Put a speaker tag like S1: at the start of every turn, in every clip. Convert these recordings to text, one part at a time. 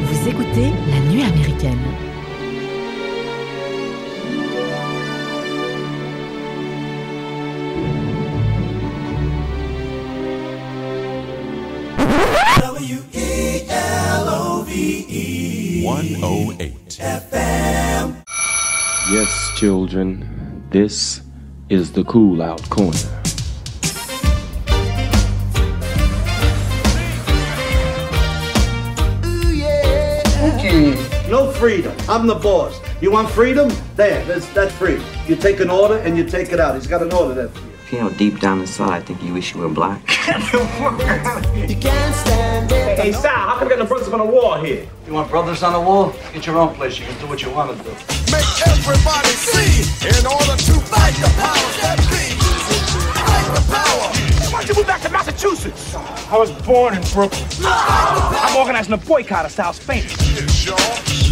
S1: Vous écoutez La Nuit américaine.
S2: W-E-L-O-V-E
S3: 108.
S2: FM
S4: Yes, children, this is the cool out corner.
S5: Freedom. I'm the boss. You want freedom? There, that's, that's free. You take an order and you take it out. He's got an order there for you.
S6: You know, deep down inside, I think you wish you were black.
S2: You can't stand it
S7: Hey, Sal, how come we got no brothers on the wall here?
S5: You want brothers on the wall? Get your own place. You can do what you want to do.
S8: make everybody see in order to fight the powers that be. Fight the power.
S7: Why don't you move back to Massachusetts? I was born in Brooklyn. I'm organizing a boycott of South Spain.
S8: It's your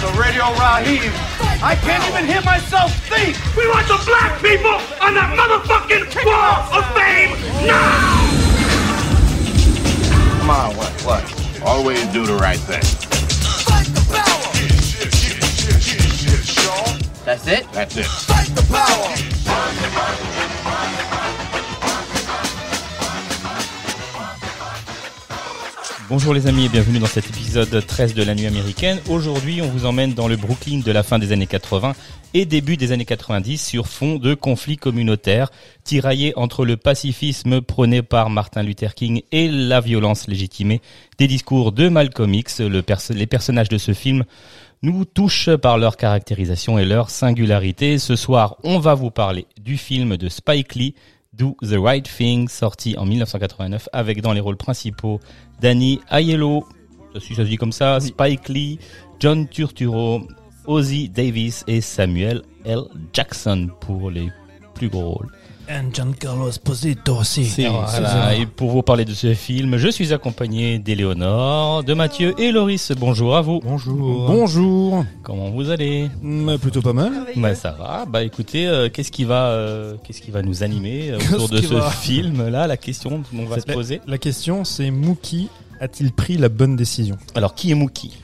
S5: The Radio Raheem. I can't even hear myself think.
S7: We want the black people on that motherfucking wall of fame now!
S5: Come on, what? What?
S3: Always do the right thing.
S8: fight the power. It's your
S5: That's it?
S3: That's it.
S8: fight the power.
S9: Bonjour les amis et bienvenue dans cet épisode 13 de la nuit américaine. Aujourd'hui, on vous emmène dans le Brooklyn de la fin des années 80 et début des années 90 sur fond de conflits communautaires tiraillés entre le pacifisme prôné par Martin Luther King et la violence légitimée des discours de Malcolm X. Les personnages de ce film nous touchent par leur caractérisation et leur singularité. Ce soir, on va vous parler du film de Spike Lee, Do the Right Thing, sorti en 1989 avec dans les rôles principaux Danny Aiello, ça se ça se dit comme ça, Spike Lee, John Turturro, Ozzy Davis et Samuel L. Jackson pour les plus gros rôles.
S10: And Giancarlo Esposito aussi.
S9: Et voilà, et pour vous parler de ce film, je suis accompagné d'Éléonore, de Mathieu et Loris. Bonjour à vous.
S10: Bonjour.
S11: Bonjour.
S9: Comment vous allez?
S11: Plutôt pas mal.
S9: Bah ça va. Bah écoutez, euh, qu'est-ce qui va, euh, qu'est-ce qui va nous animer euh, autour de ce film là La question qu'on va se
S11: La-
S9: poser?
S11: La question, c'est Mookie a-t-il pris la bonne décision?
S9: Alors qui est Mookie?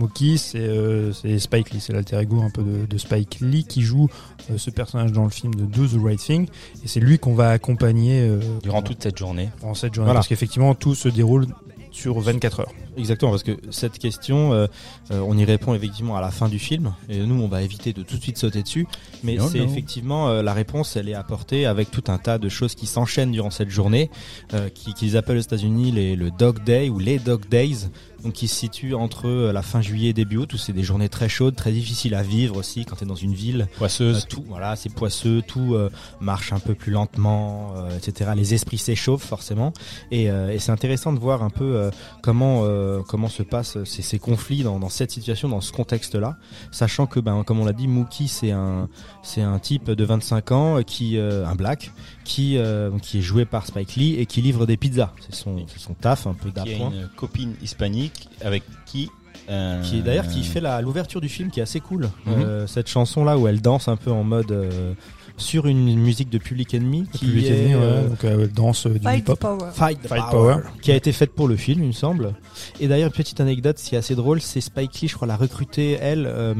S11: Mookie, c'est euh, c'est Spike Lee, c'est l'alter ego un peu de, de Spike Lee qui joue euh, ce personnage dans le film de Do the Right Thing. Et c'est lui qu'on va accompagner euh,
S9: durant toute cette journée
S11: en cette journée.
S10: Voilà.
S11: Parce qu'effectivement, tout se déroule sur 24 heures.
S10: Exactement, parce que cette question, euh, euh, on y répond effectivement à la fin du film, et nous, on va éviter de tout de suite sauter dessus. Mais c'est effectivement euh, la réponse, elle est apportée avec tout un tas de choses qui s'enchaînent durant cette journée, euh, qui qu'ils appellent aux États-Unis les le Dog Day ou les Dog Days, donc qui se situent entre euh, la fin juillet et début août, où c'est des journées très chaudes, très difficiles à vivre aussi quand tu es dans une ville.
S9: poisseuse.
S10: Euh, tout, voilà, c'est poisseux, tout euh, marche un peu plus lentement, euh, etc. Les esprits s'échauffent forcément, et, euh, et c'est intéressant de voir un peu euh, comment euh, comment se passent ces, ces conflits dans, dans cette situation, dans ce contexte-là, sachant que, ben, comme on l'a dit, Mookie c'est un c'est un type de 25 ans qui euh, un black qui euh, qui est joué par Spike Lee et qui livre des pizzas. C'est son c'est son taf un peu
S9: qui a
S10: d'appoint.
S9: une copine hispanique avec qui euh,
S10: Qui est d'ailleurs qui fait la l'ouverture du film qui est assez cool.
S9: Mhm.
S10: Euh, cette chanson là où elle danse un peu en mode euh, sur une musique de Public Enemy qui
S11: Public
S10: est
S11: Enemy, ouais,
S10: euh,
S11: donc euh, danse du
S12: Fight
S11: hip-hop.
S12: Power.
S10: Fight, Power,
S11: Power.
S10: qui a été faite pour le film, il me semble. Et d'ailleurs, une petite anecdote, ce qui est assez drôle, c'est Spike Lee, je crois, l'a recruté, elle, euh,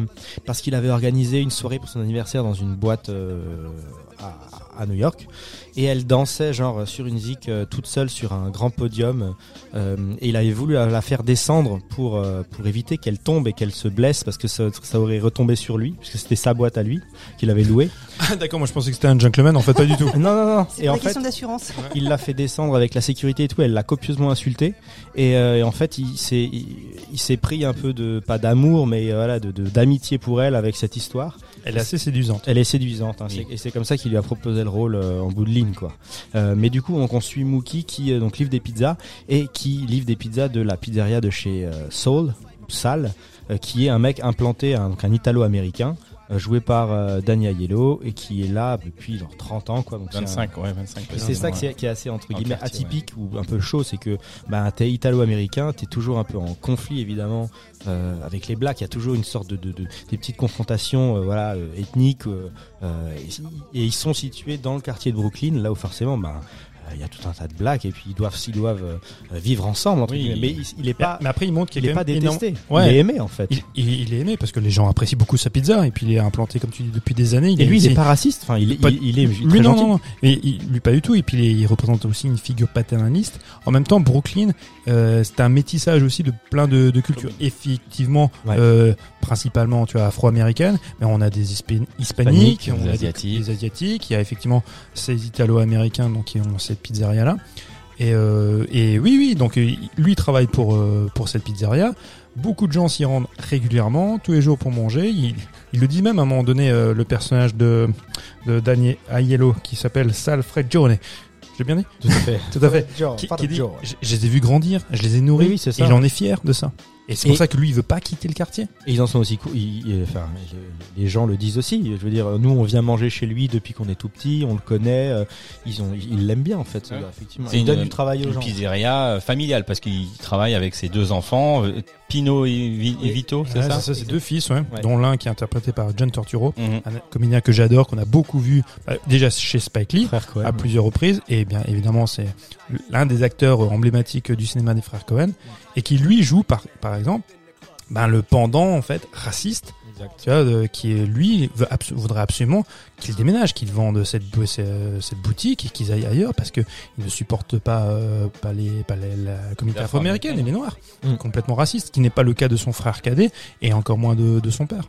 S10: parce qu'il avait organisé une soirée pour son anniversaire dans une boîte euh, à, à New York. Et elle dansait, genre, sur une zik, euh, toute seule sur un grand podium. euh, et il avait voulu la, faire descendre pour, euh, pour éviter qu'elle tombe et qu'elle se blesse, parce que ça, ça aurait retombé sur lui, puisque c'était sa boîte à lui, qu'il avait louée.
S11: Ah, D'accord, moi je pensais que c'était un gentleman, en fait pas du tout.
S10: Non, non, non.
S12: C'est
S10: Et en fait,
S12: d'assurance.
S10: il l'a fait descendre avec la sécurité et tout, elle l'a copieusement insulté et, euh, et en fait il s'est il, il s'est pris un peu de pas d'amour mais euh, voilà de de- d'amitié pour elle avec cette histoire.
S11: Elle est assez séduisante.
S10: Elle est séduisante hein,
S9: Oui.
S10: et c'est comme ça qu'il lui a proposé le rôle euh, en bout de ligne quoi. Euh, mais du coup donc on suit Mookie qui euh, donc livre des pizzas et qui livre des pizzas de la pizzeria de chez euh, Soul Sal euh, qui est un mec implanté un, donc un italo-américain joué par euh, Danny Aiello et qui est là depuis genre 30 ans quoi donc c'est un-
S9: 25, ouais, 25.
S10: et c'est ça
S9: ouais.
S10: qui est, assez entre guillemets atypique ou un peu chaud, c'est que bah, t'es italo-américain, t'es toujours un peu en conflit évidemment euh, avec les blacks. Il y a toujours une sorte de, de, de- des petites confrontations euh, voilà euh, ethniques euh, euh, et, et ils sont situés dans le quartier de Brooklyn, là où forcément bah, il y a tout un tas de blagues et puis ils doivent, ils doivent euh, vivre ensemble. Entre
S9: Oui.
S10: mais il, il est pas,
S11: mais après, il montre qu'il
S10: il
S11: est,
S10: est pas détesté.
S11: Ouais.
S10: Il est aimé en fait.
S11: Il, il- il est aimé parce que les gens apprécient beaucoup sa pizza et puis il est implanté comme tu dis depuis des années.
S10: et lui, il est pas raciste. Enfin, il est,
S11: Pas-
S10: il, est
S11: lui
S10: très
S11: non,
S10: gentil.
S11: non, non, mais il, lui pas du tout. Et puis il, représente aussi une figure paternaliste. En même temps, Brooklyn, euh, c'est un métissage aussi de plein de, de cultures. Effectivement,
S10: Ouais.
S11: euh, principalement, tu vois, afro-américaines, mais on a des hispa- hispaniques,
S9: Hispaniques,
S11: on
S9: des
S11: a
S9: Asiatiques.
S11: des asiatiques. Il y a effectivement ces italo-américains donc qui ont cette pizzeria là. Et, euh, et oui, oui, donc euh, lui il travaille pour euh, pour cette pizzeria. Beaucoup de gens s'y rendent régulièrement, tous les jours pour manger. Il, il le dit même à un moment donné, euh, le personnage de, de Daniel Aiello qui s'appelle Sal Freggione. J'ai bien dit
S10: Tout à fait.
S11: Tout à fait. Qui, dit, je, je les ai vus grandir, je les ai nourris,
S10: Oui, oui, c'est ça.
S11: et il en est fier de ça. Et c'est pour
S10: Et-
S11: ça que lui, il veut pas quitter le quartier.
S10: Et ils en sont aussi cou- ils- ils- enfin, les gens le disent aussi. Je veux dire, nous, on vient manger chez lui depuis qu'on est tout petit, on le connaît. euh, Ils ont, ils l'aiment bien en fait. ce
S9: Ouais.
S10: gars, effectivement.
S9: C'est
S10: Il
S9: une-
S10: donne du travail aux
S9: Une
S10: gens.
S9: pizzeria euh, familiale parce qu'il travaille avec ses deux enfants, euh, Pino et, Vi- et
S10: Oui.
S9: Vito, c'est
S11: Ouais,
S9: ça
S11: c'est deux fils, ouais, dont l'un qui est interprété par John Torturo,
S9: Mhm.
S11: un comédien que j'adore, qu'on a beaucoup vu euh, déjà chez Spike Lee.
S10: Cohen.
S11: à plusieurs reprises et bien évidemment c'est l'un des acteurs emblématiques du cinéma des frères Cohen et qui lui joue par par exemple ben le pendant en fait raciste
S10: Exact.
S11: tu vois de- qui est lui veut abso- voudrait absolument qu'il déménage qu'il vende cette cette boutique et qu'ils aillent ailleurs parce que il ne supporte pas euh, pas les pas les- la communauté afro-américaine et les noirs
S10: Mm.
S11: complètement raciste qui n'est pas le cas de son frère cadet et encore moins de, de son père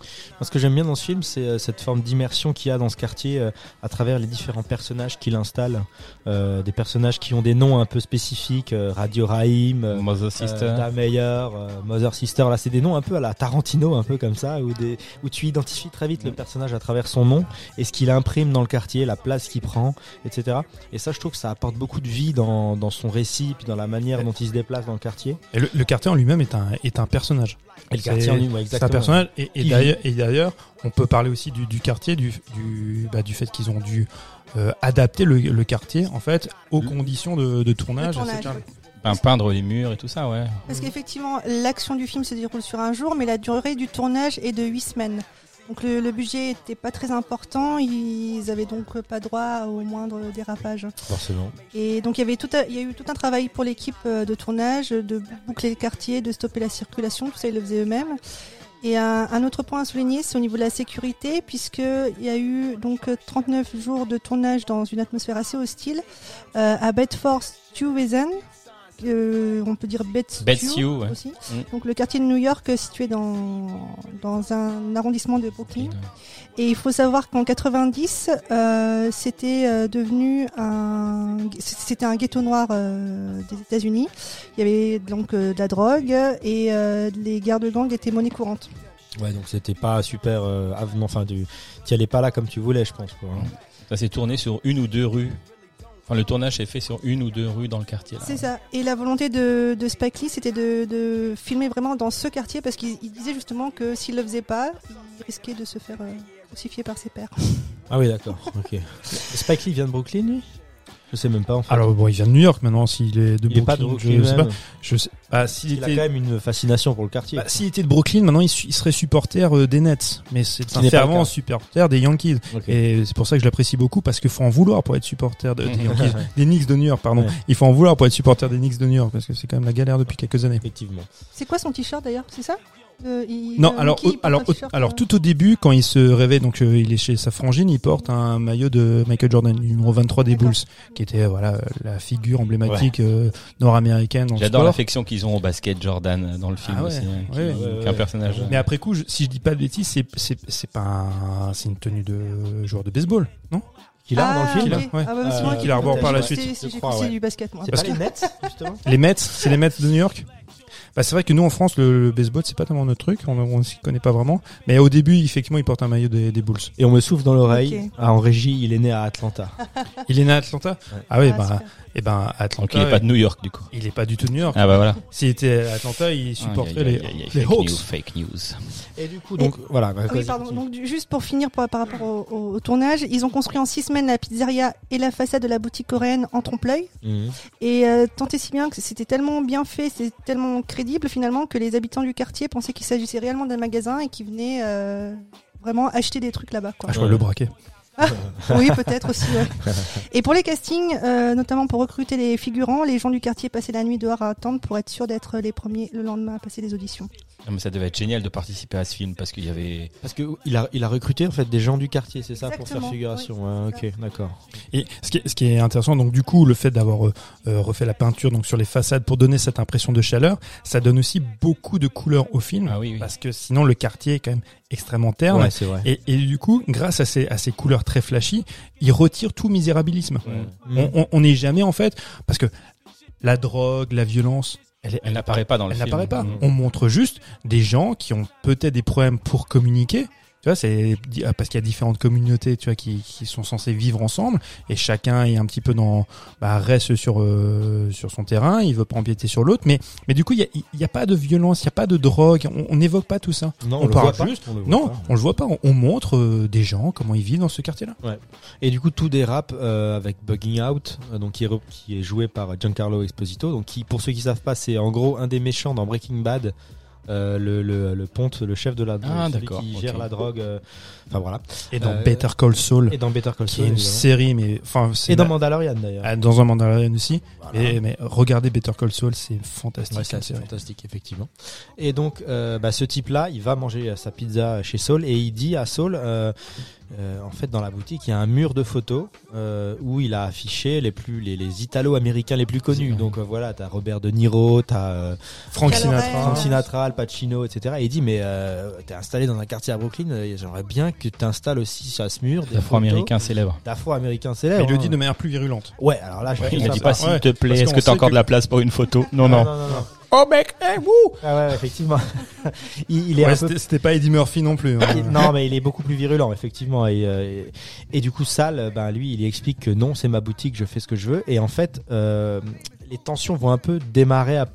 S10: Moi, Ce que j'aime bien dans ce film, c'est euh, cette forme d'immersion qu'il y a dans ce quartier euh, à travers les différents personnages qu'il installe. Euh, des personnages qui ont des noms un peu spécifiques, euh, Radio Raïm,
S9: Mother Sister.
S10: euh, Meyer, euh, Mother Sister. Là, c'est des noms un peu à la Tarantino, un peu comme ça, où, des, où tu identifies très vite le personnage à travers son nom et ce qu'il imprime dans le quartier, la place qu'il prend, etc. Et ça, je trouve que ça apporte beaucoup de vie dans, dans son récit, puis dans la manière dont il se déplace dans le quartier.
S11: et le, le quartier en lui-même est un est un personnage
S10: Et le quartier en lui, ouais,
S11: C'est un
S10: exactement.
S11: personnage et, et
S10: Qui
S11: d'ailleurs et d'ailleurs on peut parler aussi du, du quartier du du bah, du fait qu'ils ont dû euh, adapter le, le quartier en fait aux conditions de, de tournage.
S12: Tournage,
S11: etc.
S12: oui.
S9: Pein- peindre les murs et tout ça, ouais.
S12: Parce qu'effectivement, l'action du film se déroule sur un jour, mais la durée du tournage est de 8 semaines. Donc le, le budget était pas très important, ils avaient donc pas droit au moindre dérapage.
S10: Forcément.
S12: Et donc il y avait tout, il y a eu tout un travail pour l'équipe euh, de tournage, de boucler le quartier, de stopper la circulation, tout ça ils le faisaient eux-mêmes. Et un, autre point à souligner, c'est au niveau de la sécurité, puisque il y a eu donc euh, 39 jours de tournage dans une atmosphère assez hostile euh, à Bedford Stuyvesant, euh, on peut dire
S9: Bed-Stuy, ouais.
S12: aussi.
S9: Mm.
S12: Donc le quartier de New York situé dans dans un arrondissement de Brooklyn. Et il faut savoir qu'en 90, euh, c'était euh, devenu un, c'était un ghetto noir euh, des États-Unis. Il y avait donc euh, de la drogue et euh, les guerres de gang étaient monnaie courante.
S10: Ouais, donc c'était pas super euh, avenant. Enfin, tu y allais pas là comme tu voulais, je pense. Quoi, hein.
S9: Ça s'est tourné sur une ou deux rues. Enfin, le tournage est fait sur une ou deux rues dans le quartier. Là.
S12: C'est ça. Et la volonté de, de Spike Lee, c'était de, de filmer vraiment dans ce quartier parce qu'il il disait justement que s'il le faisait pas, il risquait de se faire euh, crucifier par ses pairs.
S10: Ah oui, d'accord. Ok. Spike Lee vient de Brooklyn, lui? Je sais même pas. En fait.
S11: Alors bon, il vient de New York maintenant. S'il est de
S10: il est pas de
S11: Brooklyn,
S10: Brooklyn.
S11: je sais pas.
S10: même.
S11: Je sais. Bah, s'il
S10: Il a
S11: était,
S10: quand même une fascination pour le quartier.
S11: bah, s'il était de Brooklyn, maintenant il, serait supporter euh, des Nets, mais c'est
S10: Ce
S11: un fervent supporter des Yankees. Et c'est pour ça que je l'apprécie beaucoup parce qu'il faut en vouloir pour être supporter de, des Yankees, des Knicks de New York, pardon.
S10: Ouais.
S11: Il faut en vouloir pour être supporter des Knicks de New York parce que c'est quand même la galère depuis quelques années.
S10: Effectivement.
S12: C'est quoi son t-shirt d'ailleurs? C'est ça? Euh, il-
S11: Non,
S12: euh,
S11: alors,
S12: il
S11: alors,
S12: euh,
S11: tout au début, quand il se réveille, donc euh, il est chez sa frangine, il porte un maillot de Michael Jordan, numéro 23 des. Bulls, qui était euh, voilà la figure emblématique euh, nord-américaine.
S9: J'adore l'affection qu'ils ont au basket Jordan dans le film
S11: Ah ouais,
S9: aussi, hein, qui,
S11: ouais,
S9: qui
S10: ouais,
S9: est un personnage.
S11: Mais après coup, je- si je dis pas de bêtises, c'est c'est c'est pas un- c'est une tenue de joueur de baseball, non?
S10: Qu'il a dans le
S12: ah,
S10: film
S11: Qu'il a,
S12: ok.
S11: ouais.
S12: Ah, bah, c'est
S10: Euh,
S12: moi
S11: qu'il arbore
S12: j'ai
S11: par la suite.
S12: c'est
S10: ouais.
S12: du basket, moi.
S10: C'est
S11: Parce
S10: pas les justement
S11: Les Mets, c'est les Mets de New York? Bah, c'est vrai que nous en France, le, le baseball, c'est pas tellement notre truc, on, on s'y connaît pas vraiment. Mais au début, effectivement, il porte un maillot des, des Bulls.
S10: Et on me souffle dans l'oreille. Ah, en régie, il est né à Atlanta.
S11: Il est né à Atlanta?
S10: Ouais.
S11: Ah oui,
S12: Ah,
S11: bah,
S12: super.
S11: Et ben Atlanta.
S9: Donc il est pas de New York du coup.
S11: il est pas du tout de New York.
S9: Ah bah voilà.
S11: S'il était à Atlanta, il supporterait les, les
S9: fake
S11: Hawks.
S9: news, fake news.
S10: Et du coup, donc, voilà. bah,
S12: Oui, pardon. Donc, juste pour finir par, par rapport au, au- au tournage, ils ont construit en six semaines la pizzeria et la façade de la boutique coréenne en trompe-l'œil.
S10: Mhm.
S12: Et euh, tant et si bien que c'était tellement bien fait, c'était tellement crédible finalement que les habitants du quartier pensaient qu'il s'agissait réellement d'un magasin et qu'ils venaient euh, vraiment acheter des trucs là-bas. Quoi.
S11: Ah, je vois le braquet.
S12: oui, peut-être aussi. Et pour les castings, euh, notamment pour recruter les figurants, les gens du quartier passaient la nuit dehors à attendre pour être sûrs d'être les premiers le lendemain à passer les auditions.
S9: Non, mais ça devait être génial de participer à ce film parce qu'il y avait.
S10: Parce que il a, il a recruté en fait des gens du quartier, c'est ça pour faire figuration.
S12: oui,
S10: Ouais, ok, d'accord.
S11: Et ce qui, est, ce qui est intéressant, donc du coup, le fait d'avoir euh, euh, refait la peinture donc sur les façades pour donner cette impression de chaleur, ça donne aussi beaucoup de couleurs au film,
S9: Ah oui, oui.
S11: parce que sinon le quartier est quand même extrêmement terne.
S10: Ouais, c'est vrai.
S11: Et, et du coup, grâce à ces, à ces couleurs très flashy, il retire tout misérabilisme. On- On on n'est jamais en fait, parce que la drogue, la violence, elle,
S9: n'apparaît pas dans le
S11: elle
S9: film.
S11: n'apparaît pas.
S9: Mhm.
S11: On montre juste des gens qui ont peut-être des problèmes pour communiquer. Tu vois, c'est parce qu'il y a différentes communautés, tu vois, qui, qui sont censées vivre ensemble et chacun est un petit peu dans, bah, reste sur euh, sur son terrain. Il veut pas empiéter sur l'autre, mais mais du coup, il y a, pas de violence, il y a pas de drogue. On on n'évoque pas tout ça.
S10: Non,
S11: on,
S10: le
S11: parle
S10: pas,
S11: juste.
S10: on le voit
S11: non,
S10: pas.
S11: on le voit pas. On, on montre euh, des gens comment ils vivent dans ce quartier-là.
S10: Et du coup, tout dérape euh, avec Bugging Out, euh, donc qui est, re- qui est joué par Giancarlo Esposito. Donc, qui, pour ceux qui savent pas, c'est en gros un des méchants dans Breaking Bad. Euh, le, le, le ponte, le chef de la
S9: Ah,
S10: celui qui gère la drogue. euh, Enfin voilà.
S11: Et dans
S10: Euh,
S11: Better Call Saul,
S10: Et dans Better Call
S11: qui est
S10: Saul.
S11: une
S10: évidemment.
S11: série, mais enfin,
S10: Et dans Mandalorian d'ailleurs.
S11: Ah, dans un Mandalorian aussi.
S10: Voilà.
S11: Mais, mais regardez Better Call Saul, c'est fantastique.
S10: Ouais, c'est fantastique, effectivement. Et donc, euh, bah, ce type-là, il va manger sa pizza chez Saul et il dit à Saul, euh, en fait, dans la boutique, il y a un mur de photos euh, où il a affiché les plus les, les Italo-américains les plus connus. Donc euh, voilà, t'as Robert De Niro, t'as euh,
S11: Frank. Sinatra.
S10: Frank Sinatra, Al Pacino, etc. Et il dit, mais euh, t'es installé dans un quartier à Brooklyn, euh, j'aimerais bien que t'installes aussi sur ce mur des
S9: Afro-américain
S10: photos
S9: célèbre.
S10: d'Afro-américains célèbres.
S11: il le dit
S10: hein.
S11: de manière plus virulente.
S10: Ouais, alors là, je
S11: Ouais,
S9: Il ne dit pas s'il
S11: Ouais,
S9: te plaît, est-ce que t'as encore
S11: que-
S9: de la place pour une photo? Non,
S10: non,
S9: non.
S10: non, non, non.
S11: Oh mec, eh, wouh
S10: Ah ouais, effectivement. il, il est
S11: Ouais,
S10: un peu
S11: c'était pas Eddie Murphy non plus. hein.
S10: Il- non, mais il est beaucoup plus virulent, effectivement. Et, euh, et, et du coup, Sal, ben lui, il explique que non, c'est ma boutique, je fais ce que je veux. Et en fait, euh, les tensions vont un peu démarrer à,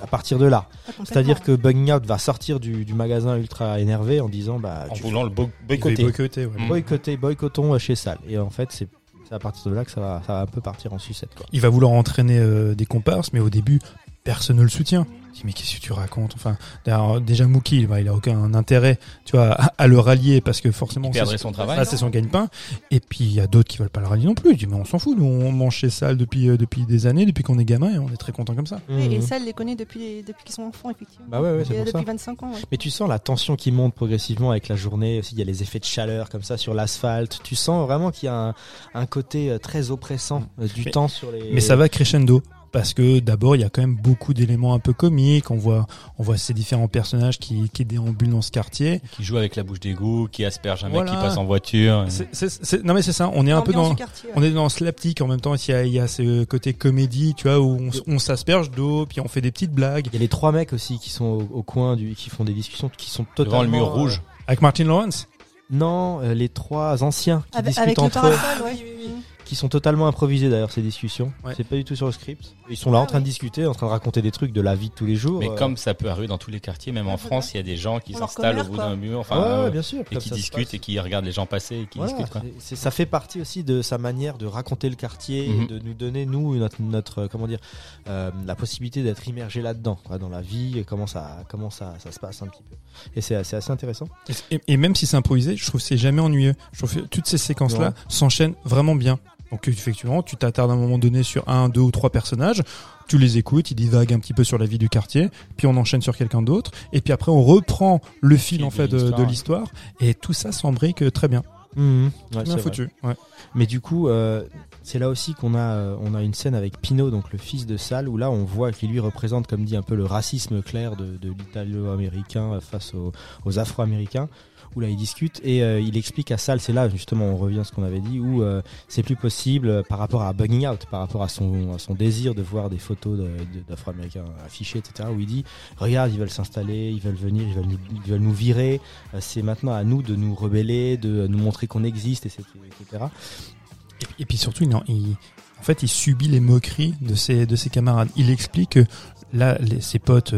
S10: à partir de là.
S12: Complètement.
S10: C'est-à-dire que Bugging Out va sortir du, du magasin ultra énervé en disant, bah,
S9: En voulant le bo- boycotter.
S11: boycotter, ouais.
S9: Mm.
S10: boycotter, boycottons euh, chez Sal. Et en fait, c'est c'est à partir de là que ça va, ça va un peu partir en sucette, quoi.
S11: Il va vouloir entraîner euh, des comparses, mais au début, personne ne le soutient. Il dit, mais qu'est-ce que tu racontes? Enfin, déjà Mookie, bah, il a aucun intérêt, tu vois, à, à le rallier parce que forcément, c'est
S9: son travail.
S11: Ah, c'est son gagne-pain. Et puis il y a d'autres qui veulent pas le rallier non plus. Il dit mais on s'en fout, nous on mange chez Sal depuis euh, depuis des années, depuis qu'on est gamin et on est très content comme ça.
S12: Et, et ça, elle les connaît depuis, depuis qu'ils sont enfants, effectivement.
S10: Bah ouais, ouais, c'est pour
S12: depuis
S10: ça.
S12: 25 ans, ouais.
S10: Mais tu sens la tension qui monte progressivement avec la journée. Aussi, il y a les effets de chaleur comme ça sur l'asphalte. Tu sens vraiment qu'il y a un, un côté euh, très oppressant euh, du
S11: Mais-
S10: temps sur les.
S11: Mais ça va crescendo. Parce que d'abord, il y a quand même beaucoup d'éléments un peu comiques. On voit, on voit ces différents personnages qui, qui déambulent dans ce quartier.
S9: Qui joue avec la bouche d'égout, qui asperge un mec qui passe en voiture.
S11: C'est- c'est- c'est- non mais c'est ça. On est un peu dans,
S12: quartier, ouais.
S11: on est dans slapstick en même temps. Il y a, il y a ce côté comédie, tu vois, où on, s'asperge d'eau, puis on fait des petites blagues.
S10: Il y a les trois mecs aussi qui sont au, au coin du, qui font des discussions qui sont
S9: Devant
S10: totalement
S9: le mur
S10: euh,
S9: rouge.
S11: Avec Martin Lawrence?
S10: Non, euh, les trois anciens qui
S12: Avec,
S10: discutent
S12: avec le
S10: entre eux,
S12: ouais.
S10: Qui sont totalement improvisés d'ailleurs ces discussions.
S11: Ouais.
S10: C'est pas du tout sur le script. Ils sont là en train de discuter, en train de raconter des trucs de la vie de tous les jours.
S9: Mais
S10: euh,
S9: comme ça peut arriver dans tous les quartiers, même en France, il y a des gens qui s'installent au bout d'un mur, enfin,
S10: ouais,
S9: euh,
S10: bien sûr.
S9: et qui discutent et qui regardent les gens passer et qui
S10: Voilà,
S9: discutent. Quoi.
S10: ça fait partie aussi de sa manière de raconter le quartier,
S9: Mhm.
S10: et de nous donner nous notre, notre euh, comment dire euh, la possibilité d'être immergé là-dedans, dans la vie, et comment ça comment ça, ça se passe un petit peu. Et c'est assez intéressant.
S11: Et, et même si c'est improvisé, je trouve que c'est jamais ennuyeux. Je trouve que toutes ces séquences-là
S10: Non.
S11: s'enchaînent vraiment bien. Donc effectivement, tu t'attardes à un moment donné sur un, deux ou trois personnages, tu les écoutes, ils divaguent un petit peu sur la vie du quartier, puis on enchaîne sur quelqu'un d'autre, et puis après on reprend le fil en fait de,
S9: l'histoire,
S11: de
S9: ouais.
S11: l'histoire, et tout ça s'embrique très bien,
S10: Ouais, c'est
S11: bien foutu. Ouais.
S10: Mais du coup, euh, c'est là aussi qu'on a, euh, on a une scène avec Pino, donc le fils de Sal, où là on voit qu'il lui représente, comme dit, un peu le racisme clair de, de l'italo-américain euh, face aux, aux afro-américains. Où là il discute et euh, il explique à Sal, c'est là justement on revient à ce qu'on avait dit, où euh, c'est plus possible euh, par rapport à Bugging Out, par rapport à son, son désir de voir des photos d'afro-américains affichées, etc. Où il dit, regarde, ils veulent s'installer, ils veulent venir, ils veulent nous, ils veulent nous virer, c'est maintenant à nous de nous rebeller, de nous montrer qu'on existe, etc. etc.
S11: Et, puis- surtout, il, en- fait, il subit les moqueries de ses, de ses camarades. Il explique que là, ses potes,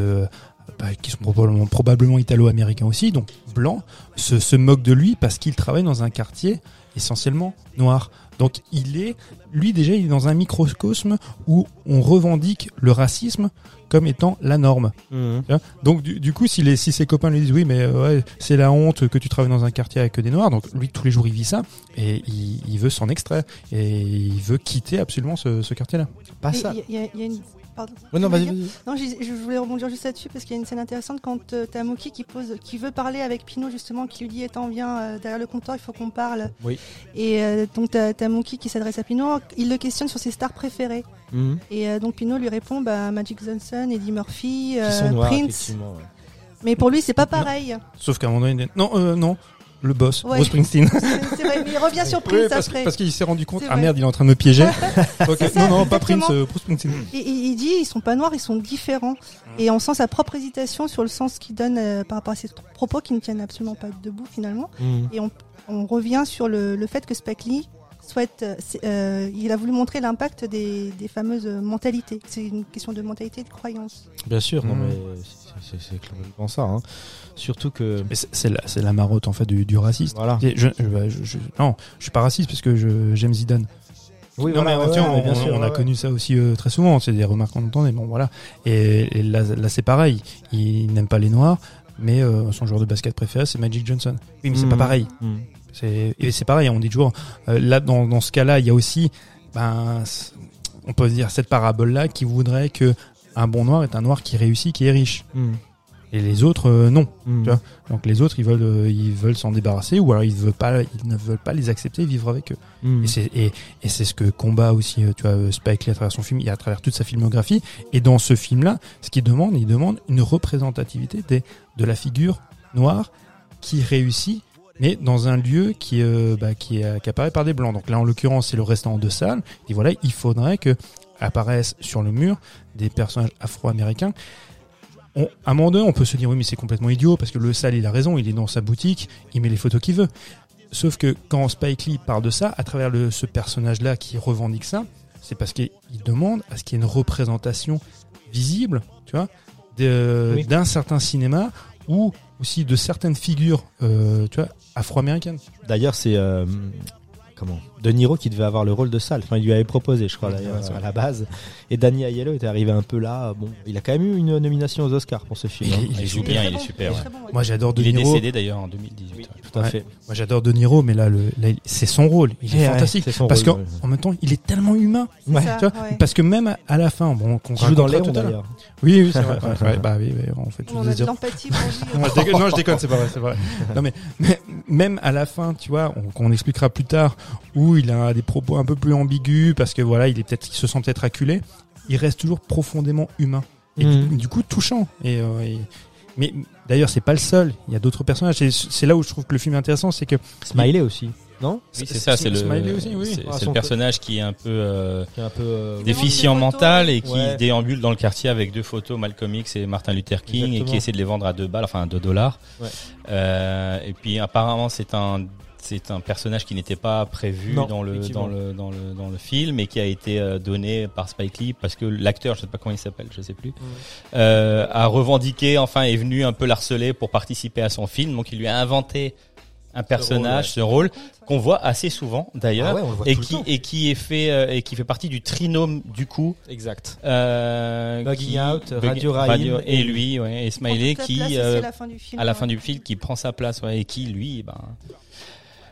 S11: bah, qui sont probablement, probablement italo-américains aussi, donc blancs, se, se moquent de lui parce qu'il travaille dans un quartier essentiellement noir. Donc il est, lui déjà, il est dans un microcosme où on revendique le racisme comme étant la norme.
S10: Mhm.
S11: Donc du, du coup, si, les, si ses copains lui disent oui, mais euh, ouais, c'est la honte que tu travailles dans un quartier avec des noirs, donc lui tous les jours il vit ça et il, il veut s'en extraire et il veut quitter absolument ce, ce quartier-là.
S10: Pas
S12: Et
S10: ça.
S12: Il y, a- il y a une. Pardon.
S10: Ouais, non, vas-y.
S12: Non, je, je voulais rebondir juste là-dessus parce qu'il y a une scène intéressante quand euh, t'as Mookie qui pose, qui veut parler avec Pinot justement, qui lui dit "Attends, viens euh, derrière le comptoir, il faut qu'on parle."
S10: Oui.
S12: Et euh, donc t'as as qui s'adresse à Pinot, il le questionne sur ses stars préférées.
S10: Mhm.
S12: Et euh, donc Pinot lui répond bah, Magic Johnson, Eddie Murphy, euh,
S10: noirs,
S12: Prince.
S10: ouais.
S12: Mais pour lui, c'est pas pareil.
S11: Sauf qu'à un moment donné, non, euh, non, le boss,
S12: Ouais.
S11: Bruce Springsteen.
S12: C'est vrai, mais il revient sur
S11: Oui,
S12: Prince
S11: parce,
S12: après.
S11: parce qu'il s'est rendu compte, ah merde, il est en train de me piéger. Donc,
S12: C'est ça,
S11: non, non, pas. Prince, euh, Bruce Springsteen.
S12: Et, et il dit ils sont pas noirs, ils sont différents.
S11: Mmh.
S12: Et on sent sa propre hésitation sur le sens qu'il donne euh, par rapport à ses propos qui ne tiennent absolument pas debout finalement.
S10: Mhm.
S12: Et on, on revient sur le, le fait que Spike Lee souhaite, euh, c'est- euh, il a voulu montrer l'impact des, des fameuses mentalités. C'est une question de mentalité et de croyance.
S10: Bien sûr, non mais c'est- c'est c'est clairement ça. Hein. Surtout que.
S11: C'est- c'est la, c'est la marotte en fait du, du raciste.
S10: Voilà.
S11: Je, je- je- je- non, je suis pas raciste parce que j'aime Zidane.
S10: Oui,
S11: non,
S10: voilà,
S11: mais,
S10: ouais,
S11: tu vois,
S10: ouais,
S11: on,
S10: bien sûr,
S11: on a
S10: ouais,
S11: connu ça aussi euh, très souvent. C'est des remarques qu'on entendait. Bon, voilà. Et, et là, là c'est pareil. Il n'aime pas les noirs, mais euh, son joueur de basket préféré, c'est Magic Johnson. Oui, mais c'est
S10: Mhm.
S11: pas pareil.
S10: Mhm.
S11: C'est et c'est pareil. On dit toujours euh, là dans, dans ce cas-là, il y a aussi, ben, on peut se dire cette parabole-là qui voudrait que un bon noir est un noir qui réussit, qui est riche.
S10: Mhm.
S11: Et les autres, euh, non. Tu vois? Donc les autres, ils veulent, euh, ils veulent s'en débarrasser, ou alors ils veulent pas, ils ne veulent pas les accepter, vivre avec eux.
S10: Mhm.
S11: Et c'est et, et c'est ce que combat aussi, tu vois, Spike Lee à travers son film et à travers toute sa filmographie. Et dans ce film-là, ce qu'il demande, il demande une représentativité des, de la figure noire qui réussit, mais dans un lieu qui, euh, bah, qui, est, apparaît par des blancs. Donc là, en l'occurrence, c'est le restaurant de salle. Et voilà, il faudrait que apparaissent sur le mur des personnages afro-américains. On, à un moment donné, on peut se dire oui, mais c'est complètement idiot parce que le sale, il a raison, il est dans sa boutique, il met les photos qu'il veut. Sauf que quand Spike Lee parle de ça, à travers le, ce personnage-là qui revendique ça, c'est parce qu'il demande à ce qu'il y ait une représentation visible, tu vois,
S10: Oui.
S11: d'un certain cinéma ou aussi de certaines figures, euh, tu vois, afro-américaines.
S10: D'ailleurs, c'est euh, comment? De Niro qui devait avoir le rôle de Sal. Enfin, il lui avait proposé, je crois
S11: Ouais,
S10: d'ailleurs
S11: ouais, c'est
S10: à la base. Et Danny Aiello était arrivé un peu là. Bon, il a quand même eu une nomination aux Oscars pour ce film. hein.
S9: Il joue bien, il est super. ouais.
S12: très bon, ouais.
S11: Moi, j'adore De
S9: Il est
S11: Niro.
S9: décédé d'ailleurs en 2018. ouais.
S10: Tout à
S11: Ouais.
S10: fait.
S11: Moi, j'adore De Niro, mais là, le, là, c'est son rôle. Il est
S10: Ouais,
S11: fantastique.
S10: son
S11: parce qu'en en même temps, il est tellement humain.
S12: Ça,
S11: Tu vois,
S12: ouais.
S11: Parce que même à- la fin, bon, qu'on
S10: Il joue dans
S11: l'heure.
S10: d'ailleurs.
S11: Oui, oui, c'est vrai. Bah oui, on fait tout
S12: On
S11: des
S12: a de l'empathie pour lui.
S11: Non, je déconne, c'est pas vrai, c'est vrai. Non, mais, mais même à la fin, tu vois, on, qu'on expliquera plus tard, où il a des propos un peu plus ambigus, parce que voilà, il est peut-être, il se sent peut-être acculé, il reste toujours profondément humain. Et du, du coup, touchant. Et, euh, et- mais d'ailleurs, c'est pas le seul. Il y a d'autres personnages. Et c'est là où je trouve que le film est intéressant, c'est que
S10: Smiley aussi, non?
S9: Oui, c'est ça, c'est le,
S11: Smiley aussi, oui.
S9: c'est-
S10: Ah,
S9: le personnage qui est un peu euh,
S10: Qui est un peu. euh,
S9: déficient mental et qui
S10: Ouais.
S9: déambule dans le quartier avec deux photos, Malcolm X et Martin Luther King, et qui essaie de les vendre à deux balles, enfin à deux dollars.
S10: Ouais.
S9: Euh, et puis apparemment c'est un c'est un personnage qui n'était pas prévu
S10: Non,
S9: dans le dans le dans le dans le film et qui a été euh, donné par Spike Lee parce que l'acteur, je sais pas comment il s'appelle, je sais plus, euh, a revendiqué, enfin est venu un peu l'harceler pour participer à son film, donc il lui a inventé un personnage, ce rôle, qu'on voit assez souvent d'ailleurs,
S10: Ah ouais, on le voit
S9: et qui et qui est fait euh, et qui fait partie du trinôme du coup.
S10: Exact.
S9: Euh,
S10: Bugging
S9: qui-
S10: Out,
S9: Bug-
S10: Radio Rahim
S9: et,
S10: et
S9: lui, ouais, et Smiley qui
S12: la place, et
S9: euh,
S12: c'est la fin du film,
S9: à la fin du film qui prend sa place, ouais, et qui lui, ben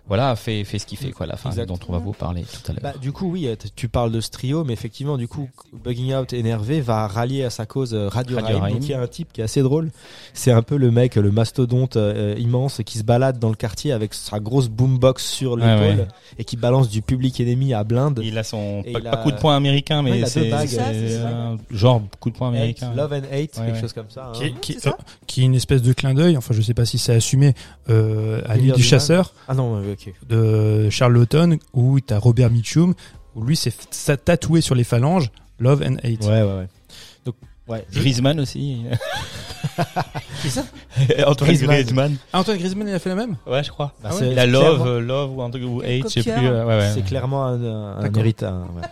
S9: voilà, fait fait ce qu'il fait quoi, la fin dont on va vous parler tout à l'heure.
S10: Bah, du coup, oui, tu parles de ce trio, mais effectivement, du coup, Bugging Out énervé va rallier à sa cause euh, Radio,
S9: Radio
S10: donc il y a un type qui est assez drôle. C'est un peu le mec, le mastodonte euh, immense qui se balade dans le quartier avec sa grosse boombox sur
S9: Ouais,
S10: l'épaule
S9: ouais.
S10: et qui balance du public ennemi à blinde.
S9: il a son
S10: et
S9: pas,
S10: il
S9: pas
S10: a-
S9: coup de poing américain,
S10: Ouais,
S9: mais
S10: deux
S9: c'est euh, genre coup de poing
S10: Hate,
S9: américain.
S10: Love and Hate,
S9: Ouais,
S10: quelque
S9: ouais.
S10: chose comme ça. hein.
S11: qui, qui,
S12: c'est ça.
S11: euh, qui est une espèce de clin d'œil. Enfin, je sais pas si c'est assumé euh, à l'île du
S10: du
S11: chasseur
S10: Ah non, ouais, ok.
S11: de Charles Lawton, où t'as Robert Mitchum, où lui s'est tatoué sur les phalanges Love and Hate.
S10: Ouais, ouais, ouais. Donc, ouais.
S9: Griezmann aussi.
S11: Qui ça?
S9: Antoine
S10: Griezmann.
S9: Griezmann.
S11: Ah, Antoine Griezmann, il a fait la même?
S9: Ouais, je crois.
S10: Bah,
S11: Ah ouais,
S10: c'est
S9: Il a love, euh, love ou un truc ou hate, je sais plus. euh, ouais, ouais.
S10: C'est clairement un, un, héritage. ouais.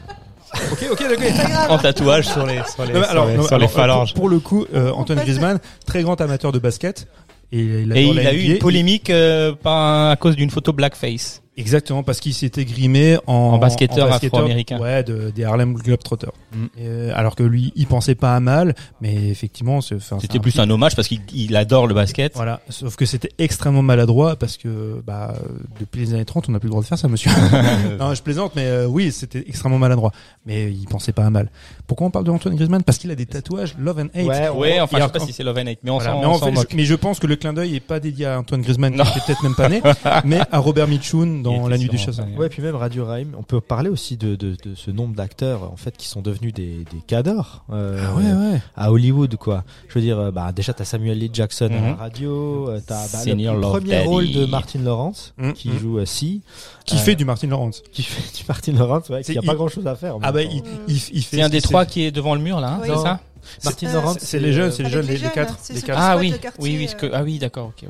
S11: Ok, ok, d'accord.
S9: en tatouage sur les sur les,
S11: Non, mais
S9: sur
S11: alors,
S9: les,
S11: non,
S9: sur les
S11: alors,
S9: phalanges.
S11: Pour, pour le coup, euh, Antoine Griezmann, très grand amateur de basket. Et il,
S9: Et a eu une polémique euh, par, à cause d'une photo blackface.
S11: Exactement, parce qu'il s'était grimé en,
S9: En basketteur afro-américain.
S11: Ouais, de, des Harlem Globetrotters.
S9: Mm.
S11: Euh, alors que lui, il pensait pas à mal, mais effectivement, c'est-
S9: C'était
S11: un
S9: plus un hommage parce qu'il il adore le basket.
S11: Voilà, sauf que c'était extrêmement maladroit parce que bah depuis les années 30, on n'a plus le droit de faire ça, monsieur. non, je plaisante, mais euh, oui, c'était extrêmement maladroit. Mais il pensait pas à mal. Pourquoi on parle de Antoine Griezmann? Parce qu'il a des tatouages Love and Hate.
S10: Ouais,
S9: Ouais, enfin, je sais pas si c'est Love and Hate, mais on
S11: Voilà,
S9: s'en
S11: mais, en
S9: on s'en
S11: fait,
S9: moque.
S11: mais je pense que le clin d'œil est pas dédié à Antoine Griezmann, qui était peut-être même pas né, mais à Robert Mitchum dans La Nuit du
S9: né.
S10: Ouais, puis même Radio Raim, on peut parler aussi de, de, de ce nombre d'acteurs en fait qui sont devenus des, des cadors euh,
S11: Ah ouais, ouais.
S10: à Hollywood quoi. Je veux dire, euh, bah déjà t'as Samuel L. Jackson à la
S9: Mhm.
S10: radio, euh, t'as bah, le, premier
S9: Daddy.
S10: rôle de Martin Lawrence
S11: Mhm.
S10: qui joue Si,
S11: Qui
S10: Euh,
S11: fait du Martin Lawrence.
S10: qui fait du Martin Lawrence, ouais, qui a
S11: il-
S10: pas grand chose à faire.
S11: Ah bah il, il, il fait.
S9: C'est un des trois qui est devant le mur là, hein,
S12: Oui.
S9: c'est ça?
S10: Martin
S12: Euh,
S10: Lawrence,
S11: C'est les jeunes, c'est les jeunes,
S12: les
S11: quatre.
S12: c'est
S11: les
S12: ceux
S11: quatre.
S12: qui
S9: Ah
S12: squattent
S9: oui, oui, oui, que-
S12: euh.
S9: ah oui, d'accord, ok.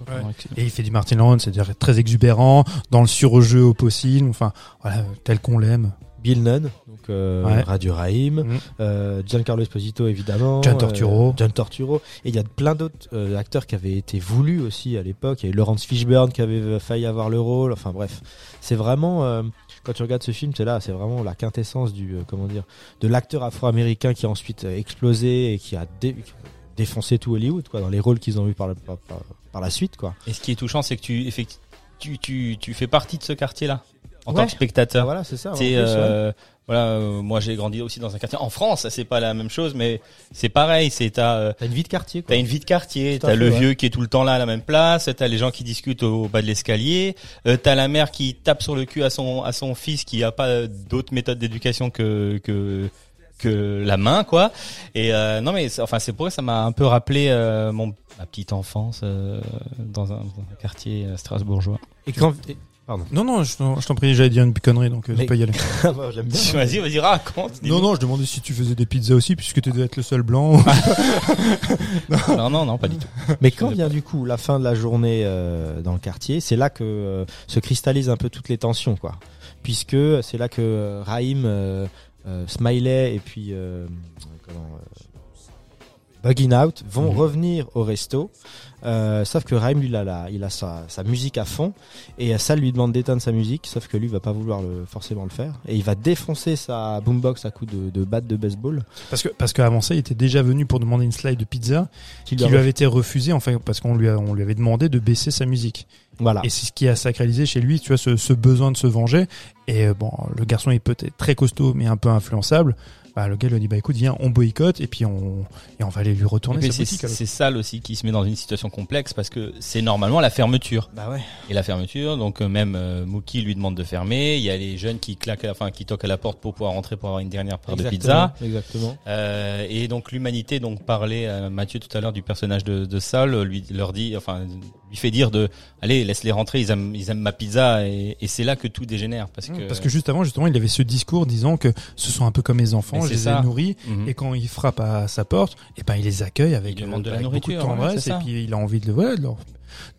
S11: Et il fait du Martin Lawrence, c'est-à-dire très exubérant, dans le surjeu au possible, enfin, voilà, tel qu'on l'aime.
S10: Bill Nunn, donc euh,
S11: Ouais.
S10: Radio Raim,
S11: Mhm.
S10: euh, Giancarlo Esposito évidemment,
S11: John Turturro.
S10: euh, John Turturro, et il y a plein d'autres euh, acteurs qui avaient été voulus aussi à l'époque. Il y a eu Laurence Fishburne qui avait failli avoir le rôle. Enfin bref, c'est vraiment euh, quand tu regardes ce film, c'est là, c'est vraiment la quintessence du euh, comment dire de l'acteur afro-américain qui a ensuite euh, explosé et qui a dé- défoncé tout Hollywood quoi dans les rôles qu'ils ont eu par, la- par, par- par la suite quoi.
S9: Et ce qui est touchant, c'est que tu, tu, tu, tu fais partie de ce quartier-là en
S10: Ouais.
S9: tant que spectateur.
S10: Voilà, c'est ça. en
S9: C'est
S10: plus, ouais.
S9: Voilà, euh, moi j'ai grandi aussi dans un quartier en France, c'est pas la même chose, mais c'est pareil. C'est t'as euh,
S10: T'as une vie de quartier quoi.
S9: T'as une vie de quartier, t'as le
S10: ouais.
S9: vieux qui est tout le temps là à la même place, t'as les gens qui discutent au bas de l'escalier, euh, t'as la mère qui tape sur le cul à son à son fils qui a pas d'autres méthodes d'éducation que que que la main quoi. Et euh, non mais c'est- enfin c'est pour ça que ça m'a un peu rappelé euh, mon ma petite enfance euh, dans, un, dans un quartier euh, strasbourgeois.
S10: Et quand pardon.
S11: Non, non, je t'en je t'en prie, j'allais dire une connerie, donc euh,
S10: Mais-
S11: tu peux y aller.
S10: Ah, bah, J'aime bien.
S9: vas-y vas-y raconte.
S11: Non, non, je demandais si tu faisais des pizzas aussi, puisque tu devais être le seul blanc.
S9: non non non pas du tout.
S10: Mais quand vient du coup la fin de la journée euh, dans le quartier, c'est là que euh, se cristallisent un peu toutes les tensions, quoi. Puisque c'est là que euh, Raïm, euh, euh, Smiley et puis euh, comment, euh, Bugging Out vont
S11: Mhm.
S10: revenir au resto. Euh, sauf que Raïm, lui, il a, la- il a sa, sa musique à fond et Sal lui demande d'éteindre sa musique, sauf que lui va pas vouloir le, forcément le faire et il va défoncer sa boombox à coups de, de batte de baseball.
S11: parce que, parce qu'avant ça, il était déjà venu pour demander une slide de pizza,
S10: Qui
S11: qui lui avait été refusée, enfin, parce qu'on lui, a- on lui avait demandé de baisser sa musique.
S10: Voilà.
S11: Et c'est ce qui a sacralisé chez lui, tu vois, ce, ce besoin de se venger. Et euh, bon, le garçon est peut-être très costaud, mais un peu influençable. Bah, le gars lui a dit, bah écoute, viens, on boycotte, et puis on, et on va aller lui
S9: Et
S11: retourner sa
S9: c'est
S11: boutique.
S9: c'est Sal aussi qui se met dans une situation complexe parce que c'est normalement la fermeture.
S10: Bah ouais.
S9: Et la fermeture, donc euh, même euh, Mookie lui demande de fermer. Il y a les jeunes qui claquent, enfin qui toquent à la porte pour pouvoir rentrer pour avoir une dernière part de pizza.
S10: Exactement.
S9: Euh, et donc l'humanité, donc parlait à Mathieu tout à l'heure du personnage de, de Saul, lui leur dit, enfin lui fait dire de, allez laisse-les rentrer, ils aiment, ils aiment ma pizza. Et, et c'est là que tout dégénère parce que
S11: Parce que juste avant, justement, il avait ce discours disant que ce sont un peu comme mes enfants, Je les
S9: ça.
S11: ai nourris,
S9: Mhm.
S11: et quand ils frappent à sa porte, et ben il les accueille avec,
S9: Il demande de la
S11: avec beaucoup de
S9: nourriture, ouais,
S11: tendresse,
S9: c'est
S11: et puis il a envie de, le- ouais, de leur,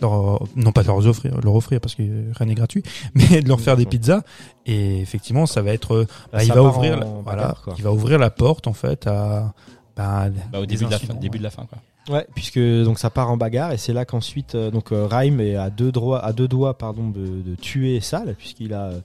S11: leur- non pas de leur offrir, leur offrir parce que rien n'est gratuit, mais de leur faire des pizzas. Et effectivement, ça va être, euh, bah, il va
S10: part
S11: ouvrir, la-
S10: bagarre,
S11: voilà,
S10: quoi.
S11: il va ouvrir la porte en fait à, bah,
S9: bah, au début de la fin, début de la fin quoi.
S10: Ouais, puisque donc ça part en bagarre et c'est là qu'ensuite euh, donc euh, Raim est à deux doigts à deux doigts pardon de, de tuer Sal puisqu'il a euh,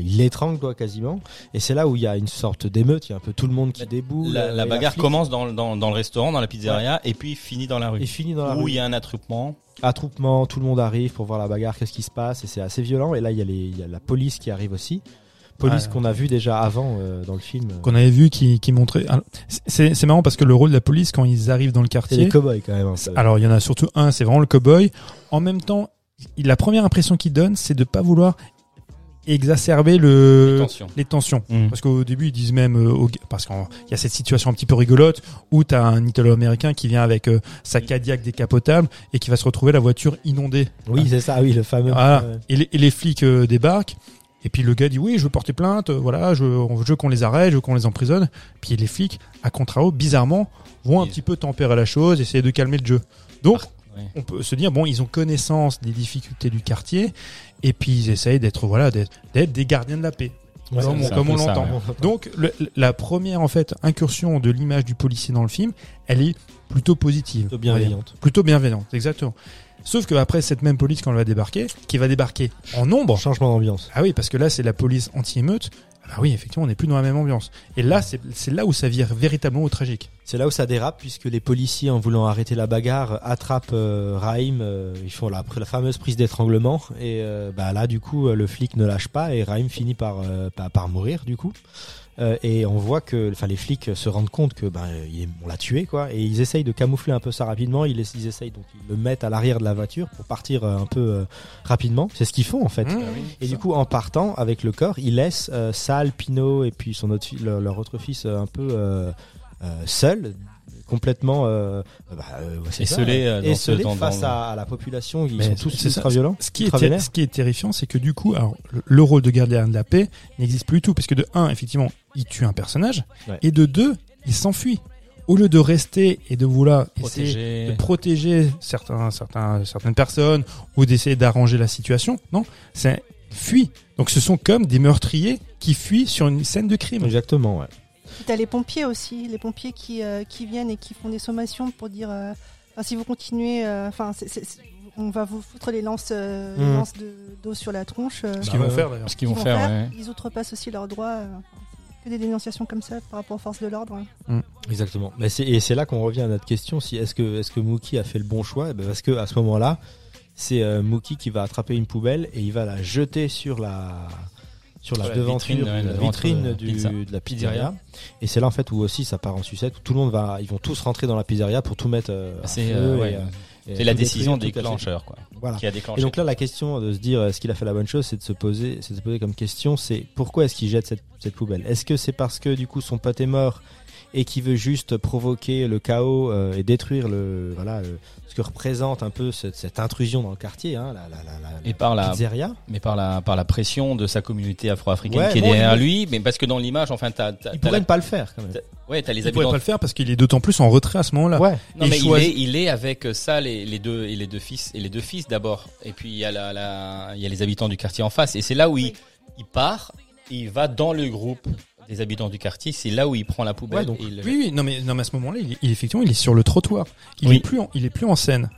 S10: il l'étrangle quoi quasiment et c'est là où il y a une sorte d'émeute, il y a un peu tout le monde qui déboule.
S9: La,
S10: euh,
S9: la bagarre commence dans, dans, dans le restaurant, dans la pizzeria, et puis finit dans la rue.
S10: et finit dans la
S9: où
S10: rue.
S9: il y a un attroupement.
S10: Attroupement, tout le monde arrive pour voir la bagarre, qu'est-ce qui se passe et c'est assez violent et là il y a les il y a la police qui arrive aussi. Police qu'on a vu déjà avant euh, dans le film.
S11: qu'on avait vu qui, qui montrait. C'est c'est marrant parce que le rôle de la police quand ils arrivent dans le
S10: C'est
S11: quartier.
S10: les cowboys quand même. hein.
S11: Alors il y en a surtout un, c'est vraiment le cowboy. En même temps, la première impression qu'il donne, c'est de pas vouloir exacerber le les tensions.
S9: Mm.
S11: Parce qu'au début ils disent même, euh, au- parce qu'il y a cette situation un petit peu rigolote où t'as un Italo-américain qui vient avec euh, sa Cadillac décapotable et qui va se retrouver la voiture inondée.
S10: Oui, c'est ça, oui, le fameux.
S11: Voilà.
S10: euh,
S11: Et, les, et les flics euh, débarquent. Et puis le gars dit oui, je veux porter plainte, voilà, je, je veux qu'on les arrête, je veux qu'on les emprisonne. Puis les flics, à contrario, bizarrement, vont un petit peu tempérer la chose, essayer de calmer le jeu. Donc,
S9: Ouais.
S11: on peut se dire bon, ils ont connaissance des difficultés du quartier, et puis ils essayent d'être voilà, d'être des gardiens de la paix,
S10: ouais,
S11: comme, on, comme l'entend.
S9: ouais.
S11: Donc le- la première en fait incursion de l'image du policier dans le film, elle est plutôt positive,
S10: plutôt bienveillante.
S11: plutôt bienveillante, exactement. Sauf que après cette même police quand elle va débarquer, qui va débarquer en nombre.
S10: Changement d'ambiance.
S11: Ah oui, parce que là c'est la police anti-émeute. Ah oui, effectivement, on n'est plus dans la même ambiance. Et là, c'est c'est là où ça vire véritablement au tragique.
S10: C'est là où ça dérape puisque les policiers, en voulant arrêter la bagarre, attrapent euh, Raïm. euh, ils font la, la fameuse prise d'étranglement et euh, bah là, du coup, euh, le flic ne lâche pas et Raïm finit par euh, par, par mourir du coup. Euh, et on voit que, enfin, les flics se rendent compte que ben il est- on l'a tué quoi, et ils essayent de camoufler un peu ça rapidement. Ils, ils essayent donc ils le mettent à l'arrière de la voiture pour partir un peu euh, rapidement. C'est ce qu'ils font en fait.
S11: Mmh,
S10: Et du coup, en partant avec le corps, il laisse euh, Sal, Pino et puis son autre, leur, leur autre fils un peu seul, complètement euh, bah, euh, ça,
S9: Esselé, euh, dans
S10: esselé
S9: ce- dans-
S10: face
S9: dans-
S10: à, à la population. Ils
S11: Mais
S10: sont tous ultra violents.
S11: Ce qui, est ce qui est terrifiant, c'est que du coup, alors, le, le rôle de gardien de la paix n'existe plus du tout, parce que de un, effectivement, il tue un personnage,
S10: Ouais.
S11: et de deux, il s'enfuit. Au lieu de rester et de vouloir essayer de protéger certains, certains, certaines personnes ou d'essayer d'arranger la situation, non, c'est fuit. Donc ce sont comme des meurtriers qui fuient sur une scène de crime.
S10: Exactement, ouais.
S12: T'as les pompiers aussi, les pompiers qui, euh, qui viennent et qui font des sommations pour dire euh, si vous continuez, euh, enfin, on va vous foutre les lances, les de- d'eau sur la tronche. euh,
S11: Ce qu'ils vont faire d'ailleurs.
S9: Ce qu'ils vont faire, ouais.
S12: Ils outrepassent aussi leurs droits. euh, que des dénonciations comme ça par rapport aux forces de l'ordre. hein.
S10: Exactement. Mais c'est, et c'est là qu'on revient à notre question si est-ce que est-ce que Mookie a fait le bon choix? Eh ben, Parce que à ce moment-là, c'est euh, Mookie qui va attraper une poubelle et il va la jeter sur la sur la
S9: Sur la
S10: devanture,
S9: vitrine, ouais,
S10: la vitrine
S9: de
S10: du- de la pizzeria. Et c'est là en fait où aussi ça part en sucette. Où tout le monde va, ils vont tous rentrer dans la pizzeria pour tout mettre. euh, à
S9: C'est euh, ouais.
S10: euh,
S9: la décision déclencheur, quoi.
S10: Voilà.
S9: Qui a déclenché.
S10: Et donc là, la question de se dire est-ce qu'il a fait la bonne chose, c'est de se poser, c'est de se poser comme question, c'est pourquoi est-ce qu'il jette cette, cette poubelle? Est-ce que c'est parce que du coup son pote est mort et qu'il veut juste provoquer le chaos euh, et détruire le voilà le- ce que représente un peu cette, cette intrusion dans le quartier, hein, la, la, la, la-
S9: et par la
S10: pizzeria
S9: mais par la par la pression de sa communauté afro-africaine
S10: Ouais,
S9: qui est
S10: bon,
S9: derrière
S10: il-
S9: lui mais parce que dans l'image enfin t'as t'as-
S10: Il
S9: t'as
S10: pourrait
S9: la-
S10: ne pas le faire quand même.
S9: t'as- ouais t'as les
S11: Il pourrait
S9: habitants
S11: pas le faire parce qu'il est d'autant plus en retrait à ce moment-là.
S10: Ouais.
S9: non mais il est il est avec ça les, les deux et les deux fils et les deux fils d'abord et puis il y a la, la il y a les habitants du quartier en face et c'est là où il il part et il va dans le groupe des habitants du quartier c'est là où il prend la poubelle
S10: Ouais, donc,
S9: et il le-
S11: Oui, oui, non mais, non mais à ce moment-là, il, effectivement, il est sur le trottoir. Il
S9: Oui.
S11: est plus, en, il est plus en scène.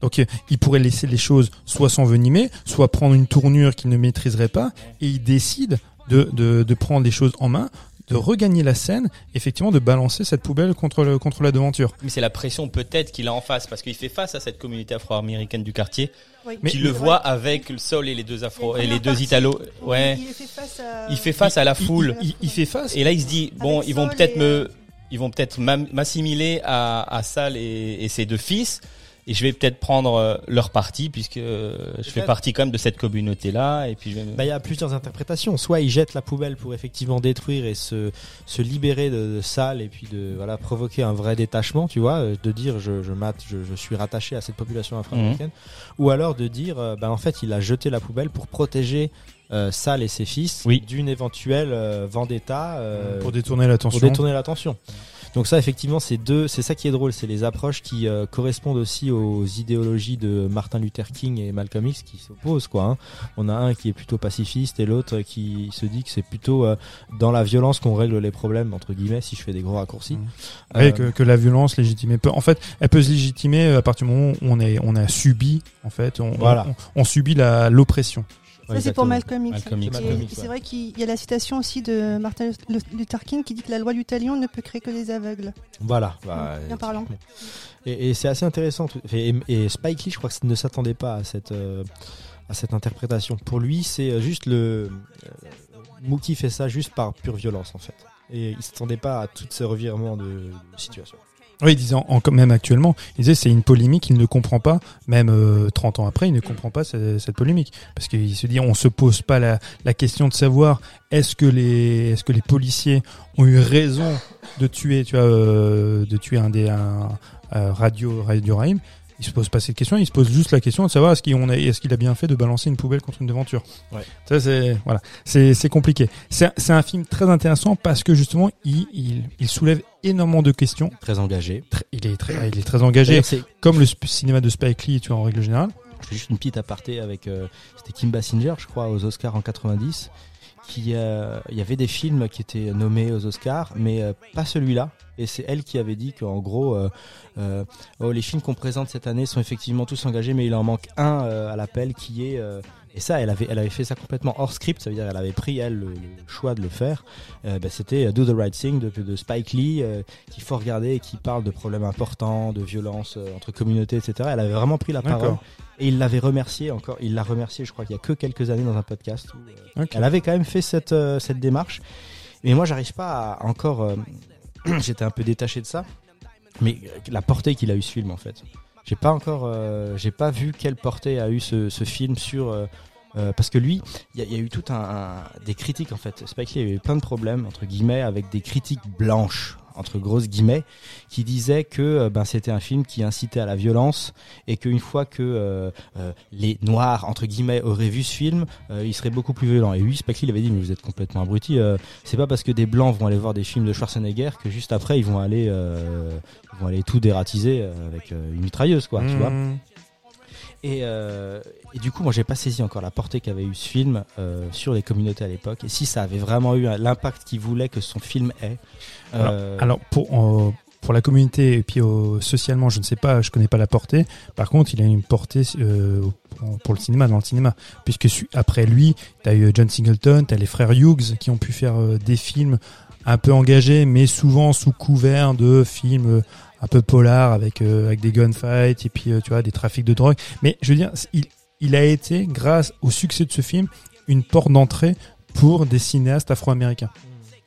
S11: Donc, euh, il pourrait laisser les choses soit s'envenimer, soit prendre une tournure qu'il ne maîtriserait pas, et il décide de, de, de prendre les choses en main, de regagner la scène, effectivement, de balancer cette poubelle contre le, contre la devanture.
S9: mais c'est la pression peut-être qu'il a en face parce qu'il fait face à cette communauté afro-américaine du quartier
S12: Oui.
S11: Mais-
S9: qui le voit
S12: vrai.
S9: avec le sol et les deux afro et les deux
S12: partie où
S9: ouais
S12: Il, il fait face à.
S9: il fait face à la foule
S11: Il, il- il fait face.
S9: Et là, il se dit bon,
S12: Avec
S9: ils vont peut-être
S12: et,
S9: me,
S12: euh,
S9: ils vont peut-être m'assimiler à, à Sal et, et ses deux fils, et je vais peut-être prendre euh, leur parti puisque euh, je fais partie quand même de cette communauté-là, et puis je vais me-
S10: Bah, il y a plusieurs interprétations. Soit il jette la poubelle pour effectivement détruire et se, se libérer de, de et puis de voilà provoquer un vrai détachement, tu vois, euh, de dire je je, mate, je, je suis rattaché à cette population afro-américaine, ou alors de dire bah, en fait il a jeté la poubelle pour protéger euh, Sal et ses fils
S9: Oui.
S10: d'une éventuelle euh, vendetta euh,
S11: pour détourner l'attention.
S10: pour détourner l'attention. Donc ça, effectivement, c'est deux, c'est ça qui est drôle, c'est les approches qui euh, correspondent aussi aux idéologies de Martin Luther King et Malcolm X qui s'opposent, quoi. hein. On a un qui est plutôt pacifiste et l'autre qui se dit que c'est plutôt euh, dans la violence qu'on règle les problèmes entre guillemets, si je fais des gros raccourcis.
S11: Mhm.
S10: Euh,
S11: Ouais, que, que la violence légitimée peut. En fait, elle peut se légitimer à partir du moment où on est, on a subi, en fait, on,
S10: Voilà.
S11: on, on subit l'oppression.
S10: Ouais,
S12: c'est pour. Malcolm X. C'est vrai qu'il y a la citation aussi de Martin Luther King qui dit que la loi du talion ne peut créer que des aveugles.
S10: Voilà. bah,
S12: Bien parlant.
S10: Et, et c'est assez intéressant. tout- Et, et Spike Lee, je crois que ne s'attendait pas à cette euh, à cette interprétation. Pour lui, c'est euh, juste le euh, Mookie fait ça juste par pure violence en fait. Et il s'attendait pas à tous ces revirements de, de situation.
S11: Oui, il en- même actuellement, il disait c'est une polémique qu'il ne comprend pas, même euh, 30 ans après, il ne comprend pas ce- cette, polémique. Parce qu'il se dit, on se pose pas la, la question de savoir est-ce que les est-ce que les policiers ont eu raison de tuer, tu vois, euh, de tuer un des un, un radio Radio Raïm. Il se pose pas cette question, il se pose juste la question de savoir est-ce qu'il a- bien fait de balancer une poubelle contre une devanture.
S10: Ouais.
S11: Ça c'est voilà, c'est compliqué. C'est un film très intéressant parce que justement il il, il soulève énormément de questions.
S10: Très engagé.
S11: Il est très il est très engagé comme le cinéma de Spike Lee, tu vois en règle générale.
S10: je fais juste une petite aparté avec euh, c'était Kim Basinger, je crois, aux Oscars en 90. Qui euh, il y avait des films qui étaient nommés aux Oscars, mais euh, pas celui-là. Et c'est elle qui avait dit qu'en gros, euh, oh, les films qu'on présente cette année sont effectivement tous engagés, mais il en manque un à l'appel qui est et ça, elle avait, elle avait fait ça complètement hors script, ça veut dire elle avait pris elle le, le choix de le faire. Euh, bah, C'était euh, Do the Right Thing de, de Spike Lee, euh, qu'il faut regarder et qui parle de problèmes importants, de violence euh, entre communautés, etc. Elle avait vraiment pris la parole et il l'avait remercié encore. Il l'a remercié, je crois qu'il y a que quelques années dans un podcast. Où, euh. Elle avait quand même fait cette cette démarche. Mais moi, j'arrive pas à encore. J'étais un peu détaché de ça, mais la portée qu'il a eu ce film en fait. J'ai pas encore, euh, j'ai pas vu quelle portée a eu ce, ce film sur. euh, euh, parce que lui, il y, y a eu tout un, un- des critiques en fait. Spike Lee a eu plein de problèmes entre guillemets avec des critiques blanches entre grosses guillemets qui disaient que euh, ben c'était un film qui incitait à la violence et qu'une fois que euh, euh, les noirs entre guillemets auraient vu ce film, euh, il serait beaucoup plus violent. Et lui, Spike Lee il avait dit mais vous êtes complètement abruti. c'est pas parce que des blancs vont aller voir des films de Schwarzenegger que juste après ils vont aller ils vont aller tout dératiser avec une mitrailleuse quoi, tu
S11: Mmh.
S10: vois. Et, euh, et du coup, moi, j'ai pas saisi encore la portée qu'avait eu ce film euh, sur les communautés à l'époque, et si ça avait vraiment eu l'impact qu'il voulait que son film ait.
S11: Alors,
S10: Euh,
S11: alors, pour euh, pour la communauté et puis euh, socialement, je ne sais pas, je connais pas la portée. Par contre, il a une portée euh, pour, le cinéma, dans le cinéma, puisque après lui, t'as eu John Singleton, t'as les frères Hughes qui ont pu faire euh, des films un peu engagés, mais souvent sous couvert de films euh, un peu polars avec euh, avec des gunfights et puis euh, tu vois des trafics de drogue. Mais je veux dire, il il a été grâce au succès de ce film une porte d'entrée pour des cinéastes afro-américains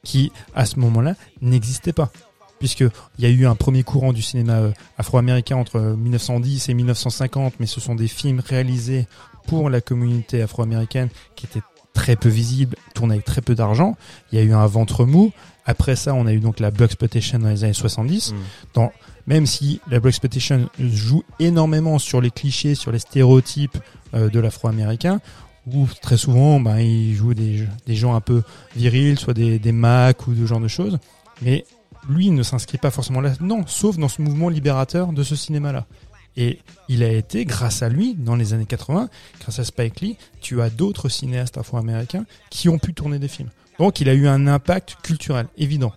S11: qui à ce moment-là n'existaient pas puisque il y a eu un premier courant du cinéma euh, afro-américain entre 1910 et 1950 mais ce sont des films réalisés pour la communauté afro-américaine qui étaient très peu visibles, tournés avec très peu d'argent. Il y a eu un ventre mou. Après ça, on a eu donc la Blaxploitation dans les années 70.
S10: Mm.
S11: Dans, même si la Blaxploitation joue énormément sur les clichés, sur les stéréotypes euh, de l'afro-américain, où très souvent, ben, il joue des, des gens un peu virils, soit des, des macs ou ce genre de choses. Mais lui il ne s'inscrit pas forcément là, non, sauf dans ce mouvement libérateur de ce cinéma-là. Et il a été, grâce à lui, dans les années 80, grâce à Spike Lee, tu as d'autres cinéastes afro-américains qui ont pu tourner des films. Donc il a eu un impact culturel, évident.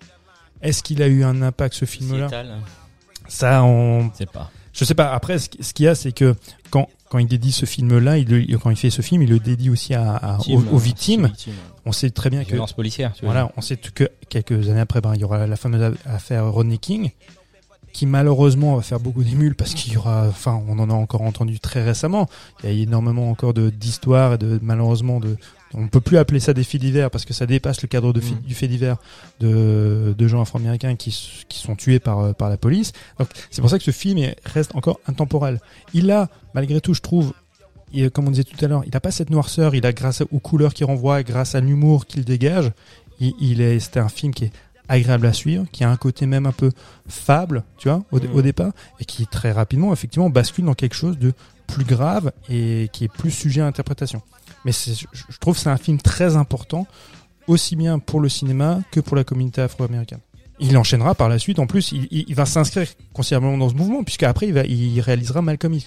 S11: Est-ce qu'il a eu un impact ce film-là? Ça, on...
S9: Je sais pas.
S11: Je sais pas. Après, ce qu'il y a, c'est que quand, quand il dédie ce film-là, il, quand il fait ce film, il le dédie aussi à, à- aux,
S10: Victime,
S11: aux victimes.
S10: victime, ouais.
S11: On sait très bien que
S9: Violence policière, tu
S11: voilà, on sait que quelques années après, ben, il y aura la fameuse affaire Rodney King, qui malheureusement va faire beaucoup d'émules parce qu'il y aura, enfin, on en a encore entendu très récemment. Il y a énormément encore de d'histoires et de malheureusement de, on peut plus appeler ça des faits divers parce que ça dépasse le cadre de
S10: Mm.
S11: du fait divers de, de gens afro-américains qui, sont tués par, euh, par la police. Donc c'est pour ça que ce film est- reste encore intemporel. Il a, malgré tout, je trouve, et comme on disait tout à l'heure, il n'a pas cette noirceur, il a grâce aux couleurs qu'il renvoie, grâce à l'humour qu'il dégage, il, il est, c'était un film qui est agréable à suivre, qui a un côté même un peu fable, tu vois, au, au départ, et qui très rapidement, effectivement, bascule dans quelque chose de plus grave et qui est plus sujet à interprétation. Mais je trouve que c'est un film très important, aussi bien pour le cinéma que pour la communauté afro-américaine. Il enchaînera par la suite, en plus, il, il- il va s'inscrire considérablement dans ce mouvement, puisque après il, va, il réalisera Malcolm X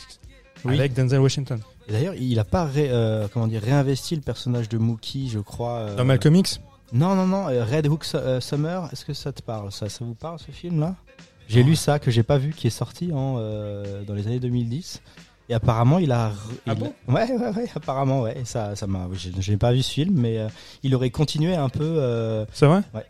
S10: Oui.
S11: avec Denzel Washington.
S10: Et D'ailleurs, il a pas ré- euh, comment dire réinvesti le personnage de Mookie, je crois. euh,
S11: Dans Malcolm X?
S10: Non, non, non. euh, Red Hook euh, Summer. Est-ce que ça te parle Ça, ça vous parle ce film-là? J'ai lu ça que j'ai pas vu, qui est sorti en euh, dans les années 2010. Et apparemment, il a.
S11: Ah
S10: il-
S11: bon?
S10: Ouais, ouais, ouais. Apparemment, ouais. Et ça, ça m'a. Je, je n'ai pas vu ce film, mais euh, il aurait continué un peu. euh,
S11: C'est vrai?
S10: Ouais.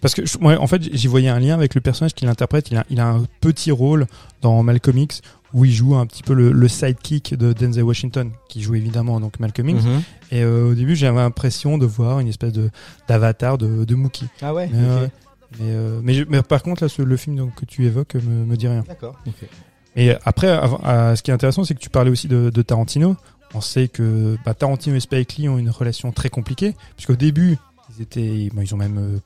S11: Parce que je- en fait, j'y voyais un lien avec le personnage qu'il interprète. Il a, il a un petit rôle dans Malcolm X où il joue un petit peu le, le sidekick de Denzel Washington, qui joue évidemment donc Malcolm X.
S10: Mhm.
S11: Et euh, au début, j'avais l'impression de voir une espèce de d'avatar de, de Mookie.
S10: Ah ouais.
S11: Mais, euh, par contre, là, ce- le film donc, que tu évoques me, me dit rien.
S10: D'accord. ok.
S11: Et après, ce qui est intéressant, c'est que tu parlais aussi de, de Tarantino. On sait que bah, Tarantino et Spike Lee ont une relation très compliquée, puisqu'au début, ils étaient, bah, ils ont même euh,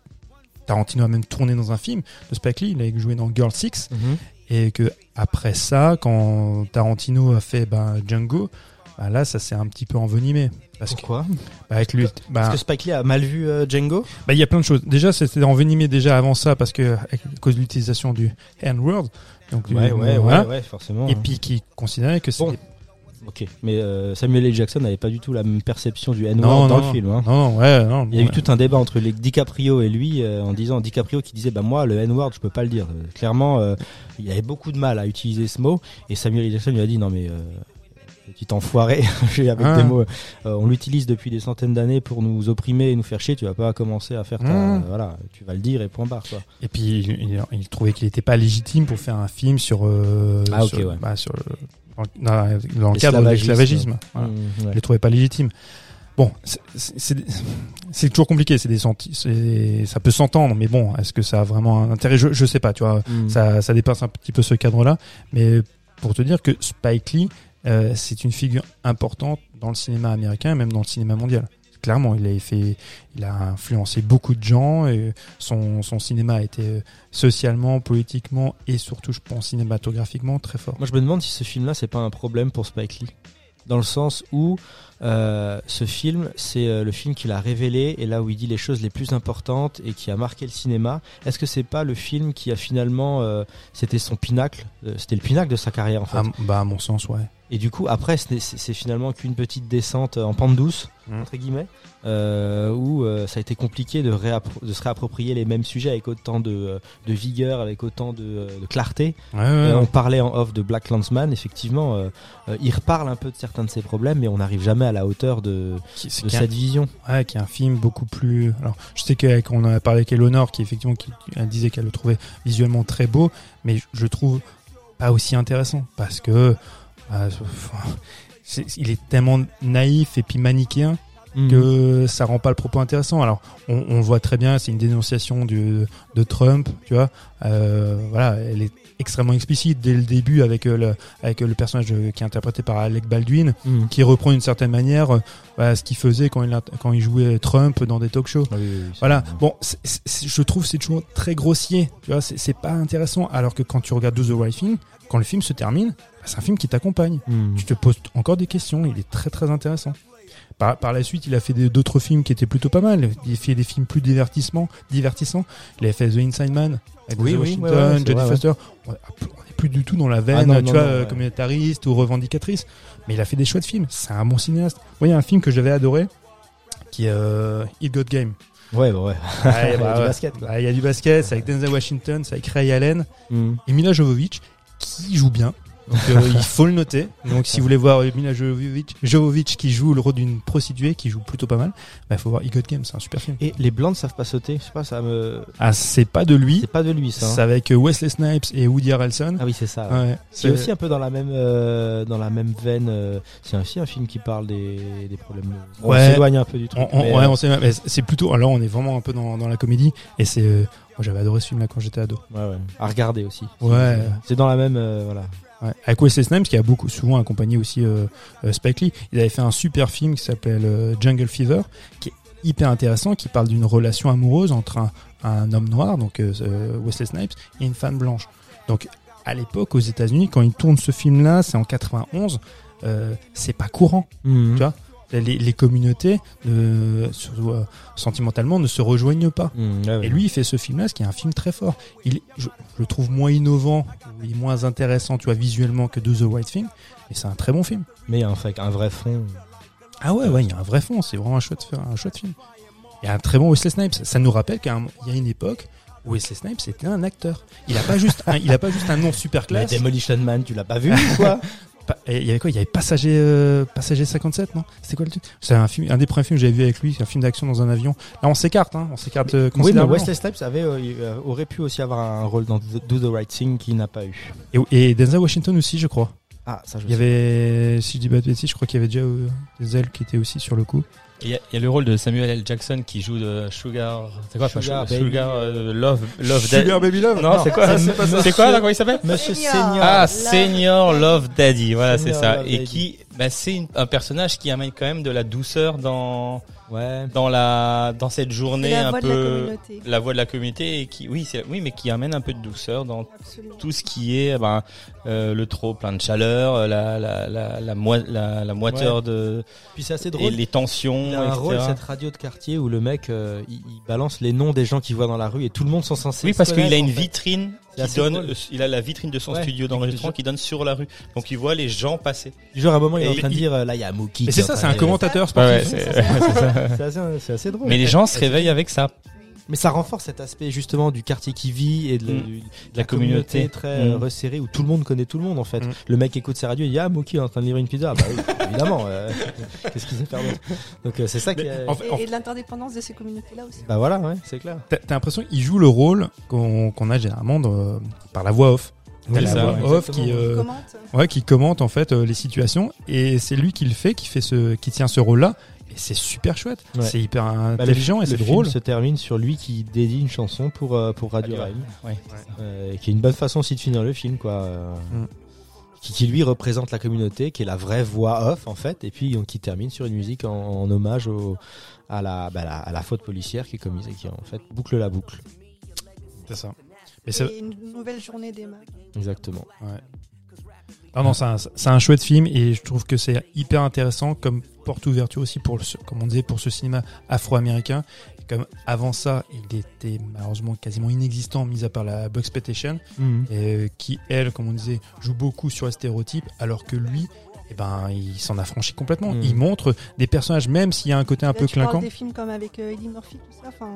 S11: Tarantino a même tourné dans un film de Spike Lee. Il a joué dans Girl Six,
S10: Mhm.
S11: et que après ça, quand Tarantino a fait bah, Django, bah, là, ça s'est un petit peu envenimé. Parce que,
S10: Pourquoi?
S11: bah, avec lui, bah,
S10: Parce que Spike Lee a mal vu euh, Django?
S11: bah, il y a plein de choses. Déjà, c'était envenimé déjà avant ça, parce que à cause de l'utilisation du N-word, donc
S10: Ouais, ouais,
S11: voilà.
S10: ouais, ouais, forcément.
S11: et
S10: hein.
S11: puis qui considérait que
S10: Bon.
S11: c'était
S10: Ok, mais euh, Samuel L. Jackson n'avait pas du tout la même perception du N-word
S11: Non,
S10: dans
S11: non,
S10: le film. Hein.
S11: non, ouais, non.
S10: Il y a eu
S11: ouais.
S10: tout un débat entre les DiCaprio et lui euh, en disant DiCaprio qui disait bah moi le N-word je peux pas le dire. Euh, clairement, euh, il avait beaucoup de mal à utiliser ce mot et Samuel L. Jackson lui a dit non mais euh, petit enfoiré, avec
S11: Ah.
S10: des mots. euh, on l'utilise depuis des centaines d'années pour nous opprimer et nous faire chier. Tu vas pas commencer à faire ta,
S11: Mm.
S10: voilà, tu vas le dire et point barre quoi.
S11: Et puis il, il- il trouvait qu'il n'était pas légitime pour faire un film sur euh,
S10: Ah, ok,
S11: sur,
S10: ouais.
S11: bah, sur le- dans, le cadre de l'esclavagisme. Voilà.
S10: Mm,
S11: Je
S10: ouais.
S11: le trouvais pas légitime. Bon, c'est- toujours compliqué. C'est des senti- ça peut s'entendre, mais bon, est-ce que ça a vraiment un intérêt? Je, je sais pas. Tu vois,
S10: Mm.
S11: ça, ça dépasse un petit peu ce cadre-là. Mais pour te dire que Spike Lee, euh, c'est une figure importante dans le cinéma américain, et même dans le cinéma mondial. Clairement, il a fait, il a influencé beaucoup de gens. Et son, son cinéma a été euh, socialement, politiquement et surtout, je pense, cinématographiquement très fort.
S10: Moi, je me demande si ce film-là, c'est pas un problème pour Spike Lee. Dans le sens où euh, ce film, c'est euh, le film qu'il a révélé et là où il dit les choses les plus importantes et qui a marqué le cinéma. Est-ce que c'est pas le film qui a finalement, euh, c'était son pinacle, c'était le pinacle de sa carrière en fait?
S11: Ah, bah, à mon sens, ouais.
S10: Et du coup, après, c'est finalement qu'une petite descente en pente douce,
S11: Mm.
S10: entre guillemets, euh, où euh, ça a été compliqué de, se réapproprier les mêmes sujets avec autant de, euh, de vigueur, avec autant de, de clarté.
S11: Ouais, ouais,
S10: Euh,
S11: ouais.
S10: on parlait en off de Black Landsman, effectivement, il reparle un peu de certains de ses problèmes, mais on n'arrive jamais à la hauteur de,
S11: Qui-
S10: cette vision.
S11: Ouais, qui est un film beaucoup plus. Alors, je sais qu'on a parlé avec Eleanor, qui effectivement, qui, elle disait qu'elle le trouvait visuellement très beau, mais je, trouve pas aussi intéressant parce que c'est- il est tellement naïf et puis manichéen
S10: Mhm.
S11: que ça rend pas le propos intéressant. Alors, on, on voit très bien, c'est une dénonciation du, de Trump, tu vois. Euh, voilà, elle est extrêmement explicite dès le début avec euh, le, avec euh, le personnage qui est interprété par Alec Baldwin,
S10: Mhm.
S11: qui reprend d'une certaine manière euh, voilà, ce qu'il faisait quand il, a- quand il jouait Trump dans des talk shows.
S10: Ah oui, oui, oui, c'est
S11: Voilà. Bon, je trouve c'est toujours très grossier. Tu vois, c'est c'est pas intéressant. Alors que quand tu regardes Do the Right Thing, quand le film se termine, bah, c'est un film qui t'accompagne.
S10: Mhm.
S11: Tu te poses encore des questions. Il est très très intéressant. Par, par la suite, il a fait d'autres films qui étaient plutôt pas mal. Il a fait des films plus divertissement, divertissants. Il a fait The Inside Man avec
S10: Oui,
S11: Washington,
S10: ouais, ouais,
S11: Jodie. Foster. On n'est plus du tout dans la veine,
S10: Ah non,
S11: tu
S10: non,
S11: vois,
S10: non,
S11: euh,
S10: ouais.
S11: communautariste ou revendicatrice. Mais il a fait des chouettes films. C'est un bon cinéaste. Y a un film que j'avais adoré, qui est euh, It Got Game.
S10: Ouais, bah ouais. Il y a
S11: bah
S10: du basket.
S11: Bah, Il y a du basket, c'est avec Denzel Washington, c'est avec Ray Allen
S10: Mhm.
S11: et Mila Jovovich qui joue bien. Donc, euh, il faut le noter. Donc si vous voulez voir Mila Jovovich, Jovovich qui joue le rôle d'une prostituée qui joue plutôt pas mal, bah, il faut voir Egot Game, c'est un super film.
S10: Et les blancs ne savent pas sauter. Je sais pas, ça me.
S11: Ah, c'est pas de lui,
S10: C'est pas de lui, ça. hein.
S11: c'est avec euh, Wesley Snipes et Woody Harrelson.
S10: Ah oui, c'est ça. ouais.
S11: Ouais,
S10: C'est aussi un peu dans la même euh, dans la même veine. euh, c'est aussi un film qui parle des, des problèmes. On
S11: Ouais.
S10: s'éloigne un peu du truc.
S11: On, on- ouais, on c'est plutôt. Alors, on est vraiment un peu dans, dans la comédie et c'est. moi, j'avais adoré ce film-là quand j'étais ado.
S10: ouais, ouais. À regarder aussi.
S11: Ouais.
S10: C'est dans la même euh, voilà.
S11: Ouais. Avec Wesley Snipes qui a beaucoup souvent accompagné aussi euh, euh, Spike Lee. Il avait fait un super film qui s'appelle euh, Jungle Fever, qui est hyper intéressant, qui parle d'une relation amoureuse entre un, un homme noir, donc euh, euh, Wesley Snipes, et une femme blanche. Donc à l'époque aux États-Unis, quand il tourne ce film-là, c'est en 91, euh, c'est pas courant.
S10: Tu
S11: vois? Les, les communautés, euh, euh, sentimentalement, ne se rejoignent pas. Et lui, il fait ce film-là, ce qui est un film très fort. Il, je, je le trouve moins innovant, il est moins intéressant, tu vois, visuellement que Do the Right Thing, mais c'est un très bon film.
S10: Mais en fait, un vrai fond.
S11: Ah ouais, ouais, il y a un vrai fond, c'est vraiment un chouette, un chouette film. Il y a un très bon Wesley Snipes. Ça nous rappelle qu'il y a une époque où Wesley Snipes était un acteur. Il a pas juste un, il a pas juste un nom super
S10: Mais
S11: classe.
S10: Demolition Man, tu l'as pas vu quoi
S11: et Il y avait quoi? Il y avait Passager, euh, Passager 57, non? C'était quoi le truc C'est un film, un des premiers films que j'avais vu avec lui, c'est un film d'action dans un avion. Là, on s'écarte, hein, on s'écarte euh,
S10: Oui, mais. Wesley Snipes avait euh, aurait pu aussi avoir un rôle dans Do the Right Thing qu'il n'a pas eu.
S11: Et, et Denzel Washington aussi, je crois.
S10: Ah, ça je
S11: Il y avait, si je dis pas de bêtises, je crois qu'il y avait déjà Denzel qui était aussi sur le coup.
S9: Il y, a- il y a le rôle de Samuel L. Jackson qui joue de Sugar. C'est quoi pas
S10: Sugar
S9: Sugar,
S10: Baby.
S9: Sugar, euh, Love Love
S11: Sugar
S9: Daddy.
S11: Baby Love?
S9: Non, c'est quoi C'est
S10: pas
S9: quoi là Comment il s'appelle?
S10: Monsieur
S12: Senior.
S9: Ah, Senior Love Daddy, voilà, c'est ça.
S10: Love
S9: Et
S10: Daddy.
S9: qui, bah, c'est un personnage qui amène quand même de la douceur dans
S10: Ouais.
S9: dans la dans cette journée
S12: la
S9: un
S12: voix de la
S9: peu la voix de la communauté et qui oui c'est oui mais qui amène un peu de douceur dans
S12: Absolument.
S9: tout ce qui est ben euh, le trop plein de chaleur la la la la, moi- la, la moiteur de
S10: Puis c'est assez
S9: et
S10: drôle.
S9: les tensions
S10: Il a un
S9: etc.
S10: rôle cette radio de quartier où le mec euh, il, il balance les noms des gens qu'il voit dans la rue et tout le monde s'en censé.
S9: oui parce qu'il a une vitrine qui donne
S10: drôle.
S9: euh, il a la vitrine de son
S10: Ouais.
S9: studio d'enregistrement qui donne sur la rue donc il voit les gens passer
S10: Du genre à un moment il est en
S9: Et
S10: train de dire euh, là il y a Mookie.
S11: Et c'est ça, c'est un commentateur
S9: Ouais,
S11: sportif.
S9: c'est- c'est
S10: assez, c'est assez drôle.
S9: mais les gens se réveillent avec ça
S10: Mais ça renforce cet aspect justement du quartier qui vit et de,
S9: Mm.
S10: du- de
S9: la communauté.
S10: très euh,
S9: Mm.
S10: resserrée où tout le monde connaît tout le monde en fait.
S11: Mm.
S10: Le mec écoute sa radio, il dit ah Mookie est en train de livrer une pizza. Bah oui, évidemment. euh, Qu'est-ce qu'il sait faire d'autre? Donc euh, c'est ça qui.
S11: Mais
S10: est-
S11: en fait-
S12: Et, et de l'interdépendance de ces communautés-là aussi.
S10: Bah voilà, ouais, c'est clair.
S11: T'as t'as l'impression qu'il joue le rôle qu'on qu'on a généralement de- par la voix off. T'as
S10: Oui,
S11: la
S9: ça,
S11: voix off qui, euh,
S12: Commente.
S11: ouais, qui commente en fait euh, les situations et c'est lui qui le fait, qui fait ce, qui tient ce rôle-là. Et c'est super chouette.
S10: Ouais.
S11: C'est hyper
S10: Bah,
S11: intelligent et
S10: le
S11: c'est
S10: film
S11: drôle.
S10: se termine sur lui qui dédie une chanson pour euh, pour Radio
S9: Radio ouais.
S10: euh, qui est une bonne façon aussi de finir le film quoi. euh,
S11: Mm.
S10: Qui, qui lui représente la communauté, qui est la vraie voix off en fait, et puis qui termine sur une musique en, en hommage au, à la, bah, la à la faute policière qui est commise et qui en fait boucle la boucle.
S11: C'est ça. Mais c'est
S12: Et une nouvelle journée des mains.
S10: Exactement.
S11: Ah non, c'est un, c'est un chouette film et je trouve que c'est hyper intéressant comme porte ouverture aussi pour le, comme on disait pour ce cinéma afro-américain. Et Comme avant ça, il était malheureusement quasiment inexistant, mis à part la Bucksploitation, et qui elle, comme on disait, joue beaucoup sur les stéréotypes, alors que lui, eh ben, il s'en a franchi complètement.
S10: Mhm.
S11: Il montre des personnages, même s'il y a un côté un
S12: Là,
S11: peu
S12: tu parles
S11: clinquant.
S12: des films comme avec euh, Eddie Murphy, tout ça. Enfin,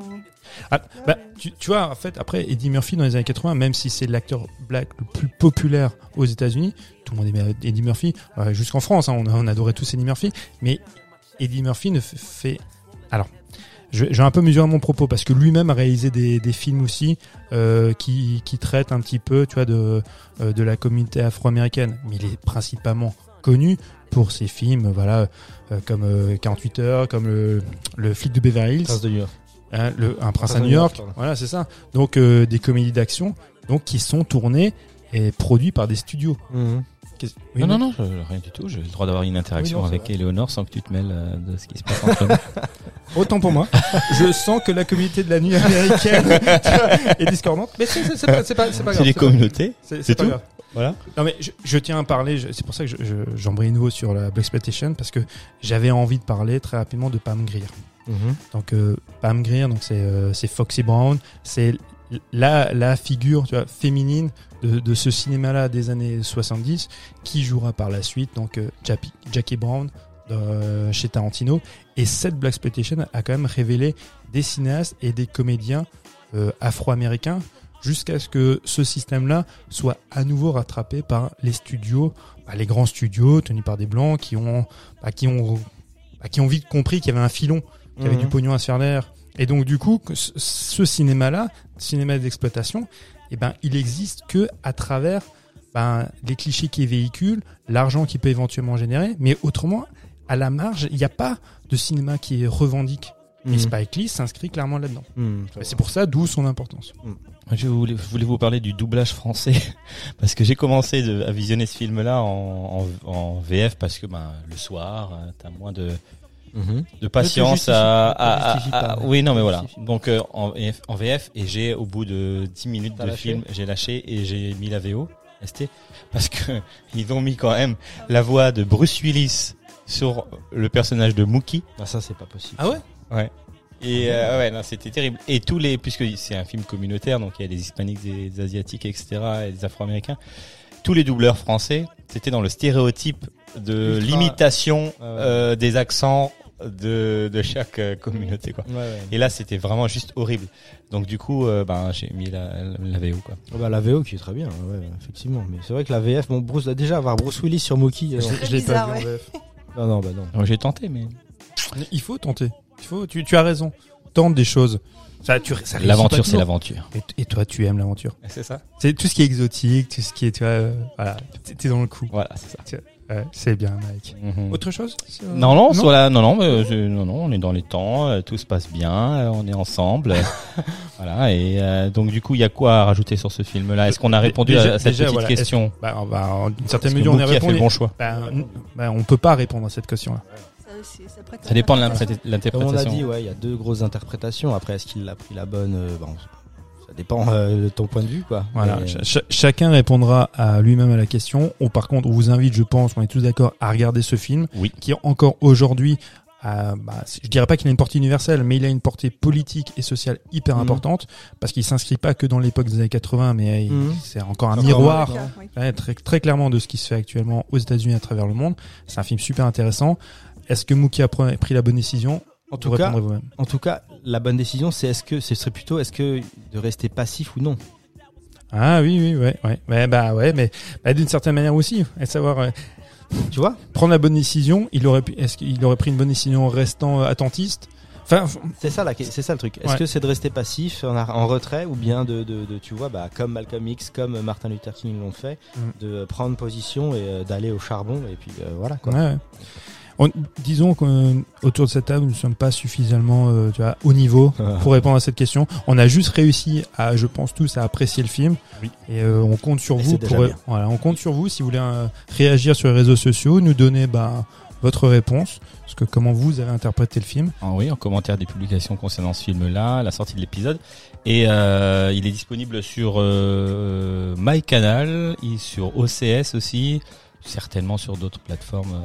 S11: Ah, bah, tu, tu vois, en fait, après Eddie Murphy dans les années 80, même si c'est l'acteur black le plus populaire aux États-Unis, tout le monde aimait Eddie Murphy, euh, jusqu'en France, hein, on, on adorait tous Eddie Murphy, mais Eddie Murphy ne fait. Alors, je, je vais un peu mesurer mon propos parce que lui-même a réalisé des, des films aussi euh, qui, qui traitent un petit peu, tu vois, de, de la communauté afro-américaine, mais il est principalement connu pour ses films, voilà, euh, comme euh, 48 heures, comme le, le flic de Beverly Hills.
S10: Prince de New York.
S11: Hein, le, un prince à New York, voilà, c'est ça. Donc euh, des comédies d'action, donc qui sont tournées et produits par des studios. Oui,
S9: non, non,
S11: non.
S9: je- rien du tout. J'ai le droit d'avoir une interaction
S10: Oui, non, c'est
S9: avec
S10: vrai.
S9: Éléonore sans que tu te mêles euh, de ce qui se passe entre nous.
S11: Autant pour moi. Je sens que la communauté de la nuit américaine est discordante, mais c'est pas, c'est pas, c'est pas grave.
S9: C'est les communautés.
S11: C'est
S9: tout.
S11: grave.
S9: Voilà.
S11: Non mais je, je tiens à parler, je- c'est pour ça que je- je- j'embraye nouveau sur la Blaxploitation parce que j'avais envie de parler très rapidement de Pam Grier. Donc euh, Pam Grier, donc c'est euh, Foxy Brown, c'est la la figure tu vois féminine de, de ce cinéma-là des années 70 qui jouera par la suite donc euh, Jackie, Jackie Brown euh, chez Tarantino et cette Blaxploitation a quand même révélé des cinéastes et des comédiens euh, afro-américains jusqu'à ce que ce système-là soit à nouveau rattrapé par les studios, bah, les grands studios tenus par des blancs qui ont bah, qui ont bah, qui ont vite compris qu'il y avait un filon qu'il y avait
S10: Mhm.
S11: du pognon à se faire derrière. Et donc du coup, ce- cinéma-là, cinéma d'exploitation, eh ben, il existe que à travers ben, les clichés qu'il véhicule, l'argent qu'il peut éventuellement générer, mais autrement, à la marge, il n'y a pas de cinéma qui est revendique.
S10: Mhm.
S11: Et Spike Lee s'inscrit clairement là-dedans.
S10: Mhm.
S11: Et C'est pour ça d'où son importance.
S9: Je voulais, je voulais vous parler du doublage français parce que j'ai commencé de- à visionner ce film-là en, en, en VF parce que ben, le soir, euh, t'as moins de,
S10: Mhm.
S9: de patience à,
S10: pas,
S9: oui non mais voilà. donc euh, en, VF, en VF et j'ai au bout de 10 minutes de
S10: lâché
S9: film j'ai lâché et j'ai mis la VO ST parce que ils ont mis quand même la voix de Bruce Willis sur le personnage de Mookie.
S10: Ah, ça c'est pas possible.
S11: Ah ouais?
S9: Ouais et euh, ouais non c'était terrible et tous les puisque c'est un film communautaire donc il y a des hispaniques des asiatiques etc et des afro-américains tous les doubleurs français c'était dans le stéréotype de
S10: Ultra-
S9: l'imitation
S10: Ah ouais.
S9: euh, des accents de, de chaque euh, communauté quoi
S10: Ouais, ouais.
S9: et là, c'était vraiment juste horrible. Donc du coup, euh, ben j'ai mis la, la VO quoi.
S10: Ah bah, la VO qui est très bien, ouais, effectivement. Mais c'est vrai que la VF, bon, Bruce, déjà avoir Bruce Willis sur Mookie. euh,
S11: Je, je l'ai
S12: bizarre,
S11: pas vu en. VF.
S10: non, non, bah non.
S9: J'ai tenté, mais
S11: Il faut tenter. Il faut. Tu, tu as raison. Tente des choses. Ça, tu, ça réussit
S9: l'aventure, c'est l'aventure.
S11: Et, et toi, tu aimes l'aventure.
S9: C'est ça.
S11: C'est tout ce qui est exotique, tout ce qui est, tu vois, euh, voilà, t'es- dans le coup.
S9: Voilà, c'est ça.
S11: Ouais, c'est bien, Mike.
S9: Mhm.
S11: Autre chose sur-
S9: Non, non, sur la- non, non, mais, euh, non, non, on est dans les temps, euh, tout se passe bien, euh, on est ensemble, voilà. Et euh, donc du coup, il y a quoi à rajouter sur ce film-là? Est-ce qu'on a répondu
S11: Déjà-
S9: à cette
S11: déjà,
S9: petite
S11: voilà,
S9: question?
S11: Bah, on va, en une certaine mesure, on y a
S9: a fait
S11: répondu.
S9: le bon choix?
S11: Bah, bah, on peut pas répondre à cette question-là.
S12: Ça c'est- ça prête à
S9: Ça dépend de
S12: l'interprétation.
S10: Comme on a dit, ouais, il y a deux grosses interprétations. Après, est-ce qu'il a pris la bonne euh, bon, Ça dépend euh, de ton point de vue, quoi.
S11: Voilà,
S10: Mais,
S11: ch- ch- chacun répondra à lui-même à la question. Ou par contre, on vous invite, je pense, on est tous d'accord, à regarder ce film,
S9: Oui.
S11: qui encore aujourd'hui, bah, je dirais pas qu'il a une portée universelle, mais il a une portée politique et sociale hyper
S10: Mhm.
S11: importante, parce qu'il s'inscrit pas que dans l'époque des années 80, mais
S10: Mhm.
S11: c'est encore un
S10: Encore
S11: miroir ouais, très, très clairement de ce qui se fait actuellement aux États-Unis à travers le monde. C'est un film super intéressant. Est-ce que Mookie a pris la bonne décision
S10: En tout cas,
S11: répondrez vous-même.
S10: En tout cas, la bonne décision, c'est est-ce que ce serait plutôt est-ce que de rester passif ou non?
S11: Ah oui, oui, ouais, ouais, ouais bah ouais, mais bah, d'une certaine manière aussi, à savoir. euh,
S10: Tu vois?
S11: prendre la bonne décision, il aurait pu, est-ce qu'il aurait pris une bonne décision en restant euh, attentiste? Enfin,
S10: C'est ça, la, c'est ça le truc. Est-ce
S11: Ouais.
S10: que c'est de rester passif en, retrait ou bien de, de, de, tu vois, bah, comme Malcolm X, comme Martin Luther King l'ont fait,
S11: Mm.
S10: de prendre position et euh, d'aller au charbon et puis voilà quoi.
S11: ouais, ouais. On- disons qu'autour de cette table, nous ne sommes pas suffisamment euh, tu vois, haut niveau pour répondre à cette question. On a juste réussi à, je pense tous, à apprécier le film.
S9: Oui.
S11: Et euh, on compte sur
S10: Et
S11: vous pour, voilà, on compte sur vous si vous voulez euh, réagir sur les réseaux sociaux, nous donner bah, votre réponse, parce que comment vous avez interprété le film.
S9: Ah oui, en commentaire des publications concernant ce film-là, la sortie de l'épisode. Et euh, il est disponible sur euh, MyCanal, sur OCS aussi, certainement sur d'autres plateformes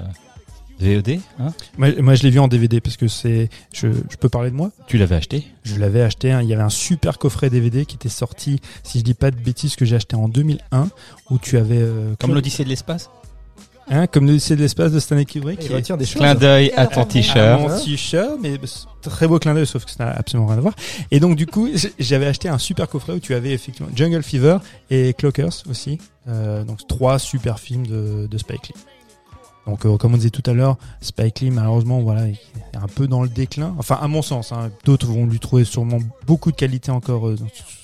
S9: VOD. Hein
S11: Moi, moi, je l'ai vu en DVD parce que c'est, je, je peux parler de moi.
S9: tu l'avais acheté
S11: Je l'avais acheté, hein. il y avait un super coffret DVD qui était sorti, si je dis pas de bêtises, que j'ai acheté en 2001, où tu avais... euh,
S9: Comme l'Odyssée de l'espace
S11: Hein, comme l'Odyssée de l'espace de Stanley Kubrick.
S10: Il retient des choses.
S9: Clin d'œil à ton
S11: à
S9: t-shirt.
S11: mon t-shirt, mais très beau clin d'œil, sauf que ça n'a absolument rien à voir. Et donc, du coup, j'avais acheté un super coffret où tu avais effectivement Jungle Fever et Clockers aussi. Euh, donc, trois super films de, de Spike Lee. Donc, euh, comme on disait tout à l'heure, Spike Lee, malheureusement, voilà, il est un peu dans le déclin. Enfin, à mon sens, hein, d'autres vont lui trouver sûrement beaucoup de qualité encore euh,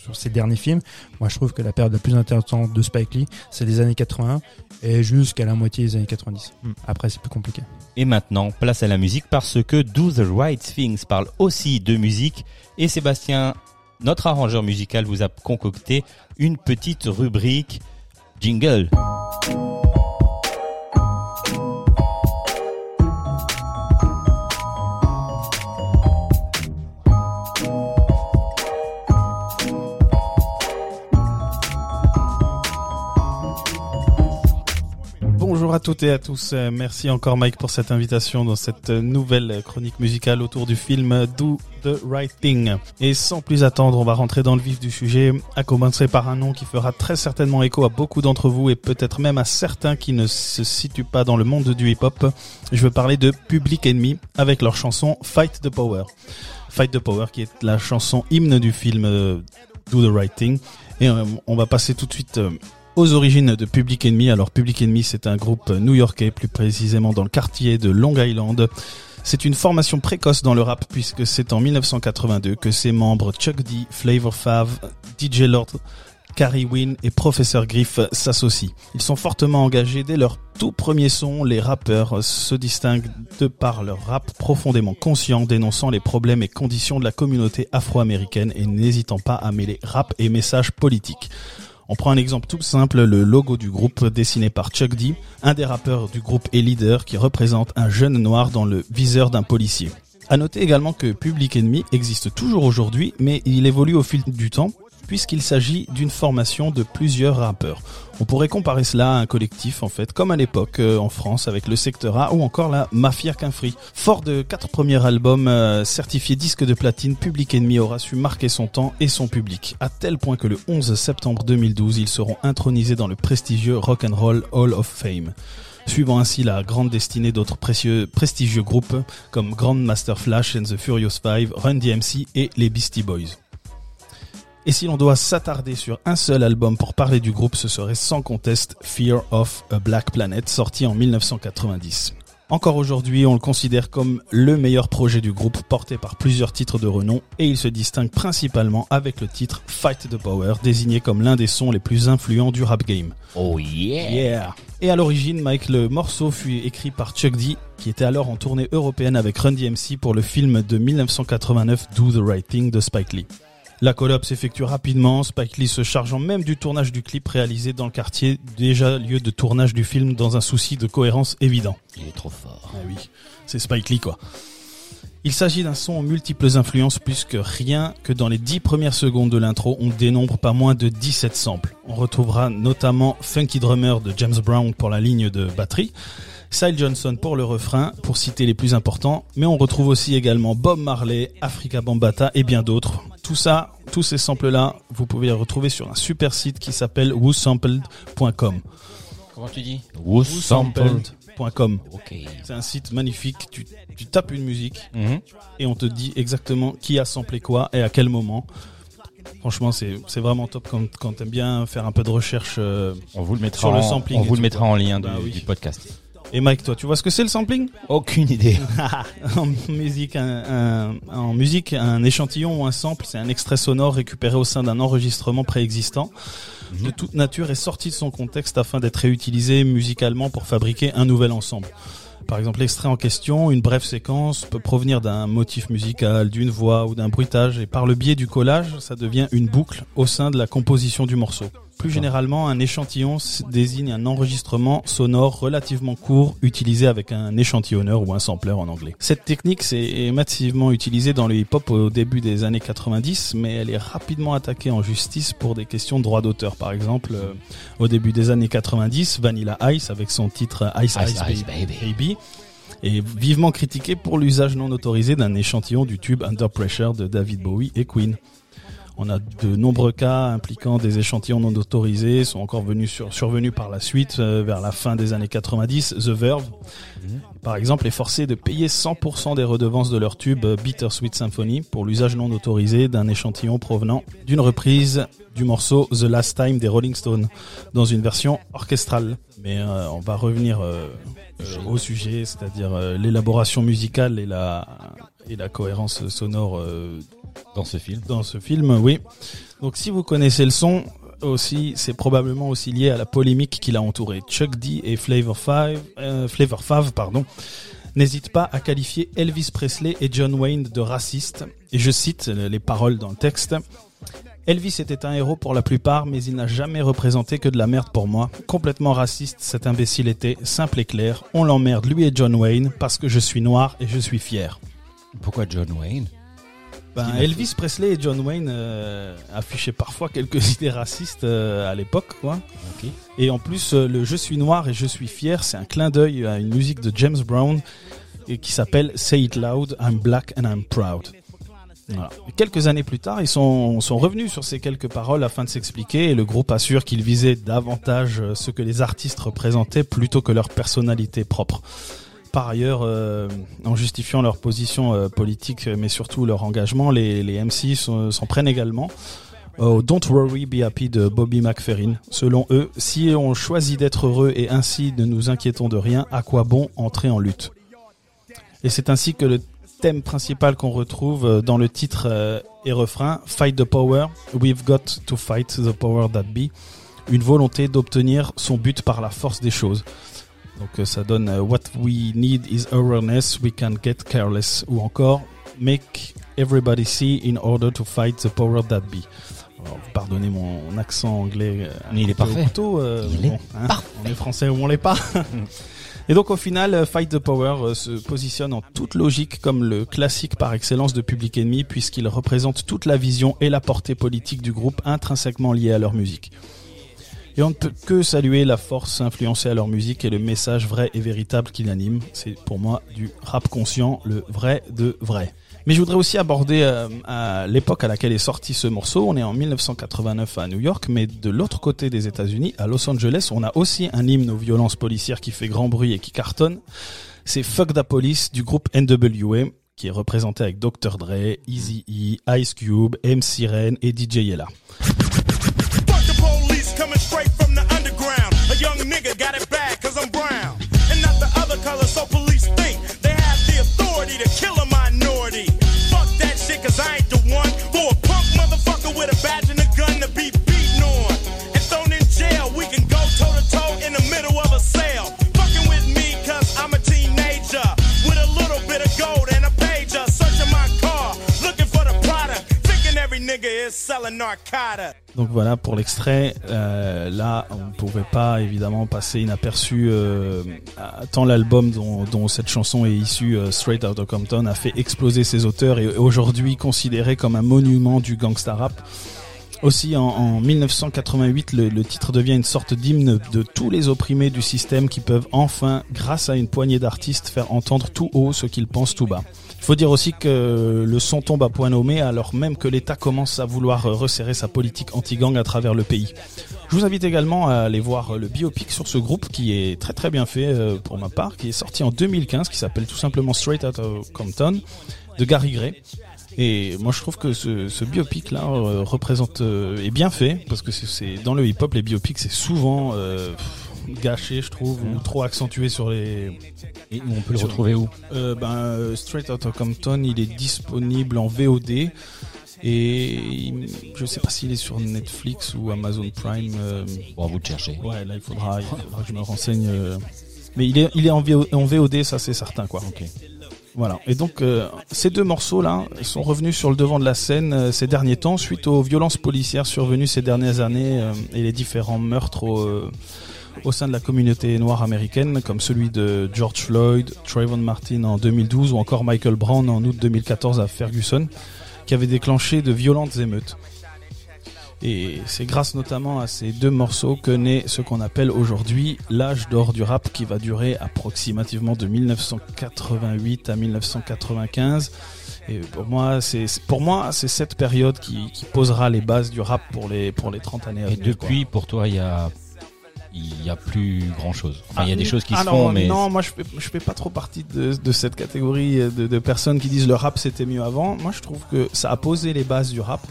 S11: sur ses derniers films. Moi, je trouve que la période la plus intéressante de Spike Lee, c'est les années 80 et jusqu'à la moitié des années 90.
S10: Mm.
S11: Après, c'est plus compliqué.
S9: Et maintenant, place à la musique parce que Do the Right Things parle aussi de musique. Et Sébastien, notre arrangeur musical, vous a concocté une petite rubrique jingle.
S13: À toutes et à tous. Euh, Merci encore Mike pour cette invitation dans cette euh, nouvelle chronique musicale autour du film Do the Right Thing. Et sans plus attendre, on va rentrer dans le vif du sujet, à commencer par un nom qui fera très certainement écho à beaucoup d'entre vous et peut-être même à certains qui ne se situent pas dans le monde du hip-hop. Je veux parler de Public Enemy avec leur chanson Fight the Power. Fight the Power qui est la chanson hymne du film euh, Do the Right Thing. Et euh, on va passer tout de suite euh, aux origines de Public Enemy. Alors Public Enemy, c'est un groupe new-yorkais, plus précisément dans le quartier de Long Island. C'est une formation précoce dans le rap puisque c'est en 1982 que ses membres Chuck D, Flavor Flav, DJ Lord, Carrie Wynn et Professeur Griff s'associent. Ils sont fortement engagés dès leur tout premier son. Les rappeurs se distinguent de par leur rap profondément conscient, dénonçant les problèmes et conditions de la communauté afro-américaine et n'hésitant pas à mêler rap et messages politiques. On prend un exemple tout simple, le logo du groupe dessiné par Chuck D, un des rappeurs du groupe et leader qui représente un jeune noir dans le viseur d'un policier. À noter également que Public Enemy existe toujours aujourd'hui, mais il évolue au fil du temps puisqu'il s'agit d'une formation de plusieurs rappeurs. On pourrait comparer cela à un collectif en fait, comme à l'époque euh, en France avec le secteur A ou encore la Mafia Quinfree. Fort de quatre premiers albums euh, certifiés disque de platine, Public Enemy aura su marquer son temps et son public, à tel point que le 11 septembre 2012, ils seront intronisés dans le prestigieux Rock and Roll Hall of Fame suivant ainsi la grande destinée d'autres prestigieux groupes comme Grandmaster Flash and the Furious Five, Run DMC et les Beastie Boys. Et si l'on doit s'attarder sur un seul album pour parler du groupe, ce serait sans conteste Fear of a Black Planet, sorti en 1990. Encore aujourd'hui, on le considère comme le meilleur projet du groupe, porté par plusieurs titres de renom, et il se distingue principalement avec le titre Fight the Power, désigné comme l'un des sons les plus influents du rap game.
S9: Oh yeah.
S13: Yeah. Et à l'origine, Mike, le morceau fut écrit par Chuck D, qui était alors en tournée européenne avec Run DMC pour le film de 1989 Do the Right Thing de Spike Lee. La collab s'effectue rapidement, Spike Lee se chargeant même du tournage du clip réalisé dans le quartier, déjà lieu de tournage du film dans un souci de cohérence évident.
S9: Il est trop fort.
S13: Ah oui, c'est Spike Lee quoi. Il s'agit d'un son aux multiples influences puisque rien que dans les 10 premières secondes de l'intro, on dénombre pas moins de 17 samples. On retrouvera notamment Funky Drummer de James Brown pour la ligne de batterie, Sile Johnson pour le refrain, pour citer les plus importants, mais on retrouve aussi également Bob Marley, Africa Bambata et bien d'autres. Tout ça, tous ces samples-là, vous pouvez les retrouver sur un super site qui s'appelle woosampled.com.
S9: Comment tu dis
S13: Woosampled.com. C'est un site magnifique. Tu, tu tapes une musique
S9: Mhm.
S13: et on te dit exactement qui a samplé quoi et à quel moment. Franchement, c'est vraiment top quand, quand t'aimes bien faire un peu de recherche euh,
S9: On vous le mettra,
S13: sur le
S9: en,
S13: sampling.
S9: on vous le mettra en lien
S13: Bah
S9: du,
S13: oui.
S9: du podcast.
S13: Et Mike, toi, tu vois ce que c'est le sampling?
S9: Aucune idée.
S13: en musique, un, un- en musique, un échantillon ou un sample, c'est un extrait sonore récupéré au sein d'un enregistrement préexistant de toute nature et sorti de son contexte afin d'être réutilisé musicalement pour fabriquer un nouvel ensemble. Par exemple, l'extrait en question, une brève séquence, peut provenir d'un motif musical, d'une voix ou d'un bruitage, et par le biais du collage, ça devient une boucle au sein de la composition du morceau. Plus généralement, un échantillon désigne un enregistrement sonore relativement court utilisé avec un échantillonneur ou un sampler en anglais. Cette technique c'est massivement utilisée dans le hip-hop au début des années 90, mais elle est rapidement attaquée en justice pour des questions de droit d'auteur. Par exemple, euh, au début des années 90, Vanilla Ice avec son titre Ice Ice,
S9: Ice, Ice
S13: Baby,
S9: Baby.
S13: Baby est vivement critiqué pour l'usage non autorisé d'un échantillon du tube Under Pressure de David Bowie et Queen. On a de nombreux cas impliquant des échantillons non autorisés, sont encore venus sur, survenus par la suite, euh, vers la fin des années 90. The Verve, par exemple, est forcé de payer 100% des redevances de leur tube Bittersweet Symphony pour l'usage non autorisé d'un échantillon provenant d'une reprise du morceau The Last Time des Rolling Stones dans une version orchestrale. Mais euh, on va revenir euh, au sujet, c'est-à-dire l'élaboration musicale et la cohérence sonore
S9: Dans ce film.
S13: dans ce film, oui. Donc si vous connaissez le son, aussi, c'est probablement aussi lié à la polémique qui l'a entouré. Chuck D et Flavor Flav, euh, Flavor Flav, pardon, n'hésitent pas à qualifier Elvis Presley et John Wayne de racistes. Et je cite les paroles dans le texte. Elvis était un héros pour la plupart, mais il n'a jamais représenté que de la merde pour moi. Complètement raciste, cet imbécile était, simple et clair. On l'emmerde, lui et John Wayne, parce que je suis noir et je suis fier.
S9: Pourquoi John Wayne?
S13: Ben, Elvis Presley et John Wayne euh, affichaient parfois quelques idées racistes euh, à l'époque, quoi. Et en plus, euh, le Je suis noir et je suis fier, c'est un clin d'œil à une musique de James Brown et qui s'appelle Say It Loud, I'm Black and I'm Proud. Voilà. Quelques années plus tard, ils sont, sont revenus sur ces quelques paroles afin de s'expliquer et le groupe assure qu'ils visaient davantage ce que les artistes représentaient plutôt que leur personnalité propre. Par ailleurs, euh, en justifiant leur position euh, politique, mais surtout leur engagement, les, MC s'en prennent également au Don't Worry Be Happy de Bobby McFerrin. Selon eux, si on choisit d'être heureux et ainsi ne nous inquiétons de rien, à quoi bon entrer en lutte? Et c'est ainsi que le thème principal qu'on retrouve dans le titre et refrain, Fight the Power, We've Got to Fight the Power That Be, une volonté d'obtenir son but par la force des choses. Donc euh, ça donne euh, What we need is awareness, we can get careless. Ou encore Make everybody see in order to fight the power that be. Alors, pardonnez mon accent anglais. euh,
S9: Mais il est parfait.
S13: couteau, euh,
S9: Il est
S13: bon, hein, On est français ou on l'est pas. Et donc au final, Fight the Power se positionne en toute logique comme le classique par excellence de Public Enemy puisqu'il représente toute la vision et la portée politique du groupe intrinsèquement liée à leur musique. Et on ne peut que saluer la force influencée à leur musique et le message vrai et véritable qui l'anime. C'est pour moi du rap conscient, le vrai de vrai. Mais je voudrais aussi aborder euh, l'époque à laquelle est sorti ce morceau. On est en 1989 à New York, mais de l'autre côté des États-Unis, à Los Angeles, on a aussi un hymne aux violences policières qui fait grand bruit et qui cartonne. C'est Fuck the Police du groupe NWA, qui est représenté avec Dr. Dre, Eazy-E, Ice Cube, MC Ren et DJ Yella. Pour l'extrait. Euh, là, on ne pouvait pas évidemment passer inaperçu euh, tant l'album dont, cette chanson est issue, euh, Straight Outta Compton, a fait exploser ses auteurs et aujourd'hui considéré comme un monument du gangsta rap. Aussi, en, en 1988, le, le titre devient une sorte d'hymne de tous les opprimés du système qui peuvent enfin, grâce à une poignée d'artistes, faire entendre tout haut ce qu'ils pensent tout bas. Faut dire aussi que le son tombe à point nommé alors même que l'État commence à vouloir resserrer sa politique anti-gang à travers le pays. Je vous invite également à aller voir le biopic sur ce groupe qui est très très bien fait euh, pour ma part, qui est sorti en 2015, qui s'appelle tout simplement Straight Outta Compton, de Gary Gray. Et moi je trouve que ce, biopic là euh, représente euh, est bien fait parce que c'est- dans le hip hop les biopics c'est souvent euh, gâché je trouve ou trop accentué sur les
S9: Et on peut le
S13: sur-
S9: retrouver où?
S13: Euh, ben, euh, Straight Outta Compton, il est disponible en VOD. Et je sais pas s'il est sur Netflix ou Amazon Prime. euh,
S9: Bon, vous le cherchez.
S13: Ouais, là il faudra, il faudra que je me renseigne. euh. Mais il est, il est en, VO en VOD, ça c'est certain quoi. Voilà. Et donc euh, ces deux morceaux là, sont revenus sur le devant de la scène ces derniers temps suite aux violences policières survenues ces dernières années et les différents meurtres au, au sein de la communauté noire américaine, comme celui de George Floyd, Trayvon Martin en 2012 ou encore Michael Brown en août 2014 à Ferguson, qui avait déclenché de violentes émeutes. Et c'est grâce notamment à ces deux morceaux que naît ce qu'on appelle aujourd'hui l'âge d'or du rap qui va durer approximativement de 1988 à 1995. Et pour moi, c'est pour moi c'est cette période qui, qui posera les bases du rap pour les pour les 30 années à
S9: Et
S13: venir. quoi.
S9: depuis, pour toi, il y a, il y a plus grand chose. Enfin, il y a
S13: Ah,
S9: des choses qui
S13: ah
S9: se
S13: non,
S9: font, mais
S13: non, moi je fais, je fais pas trop partie de, de cette catégorie de, de personnes qui disent le rap c'était mieux avant. Moi je trouve que ça a posé les bases du rap.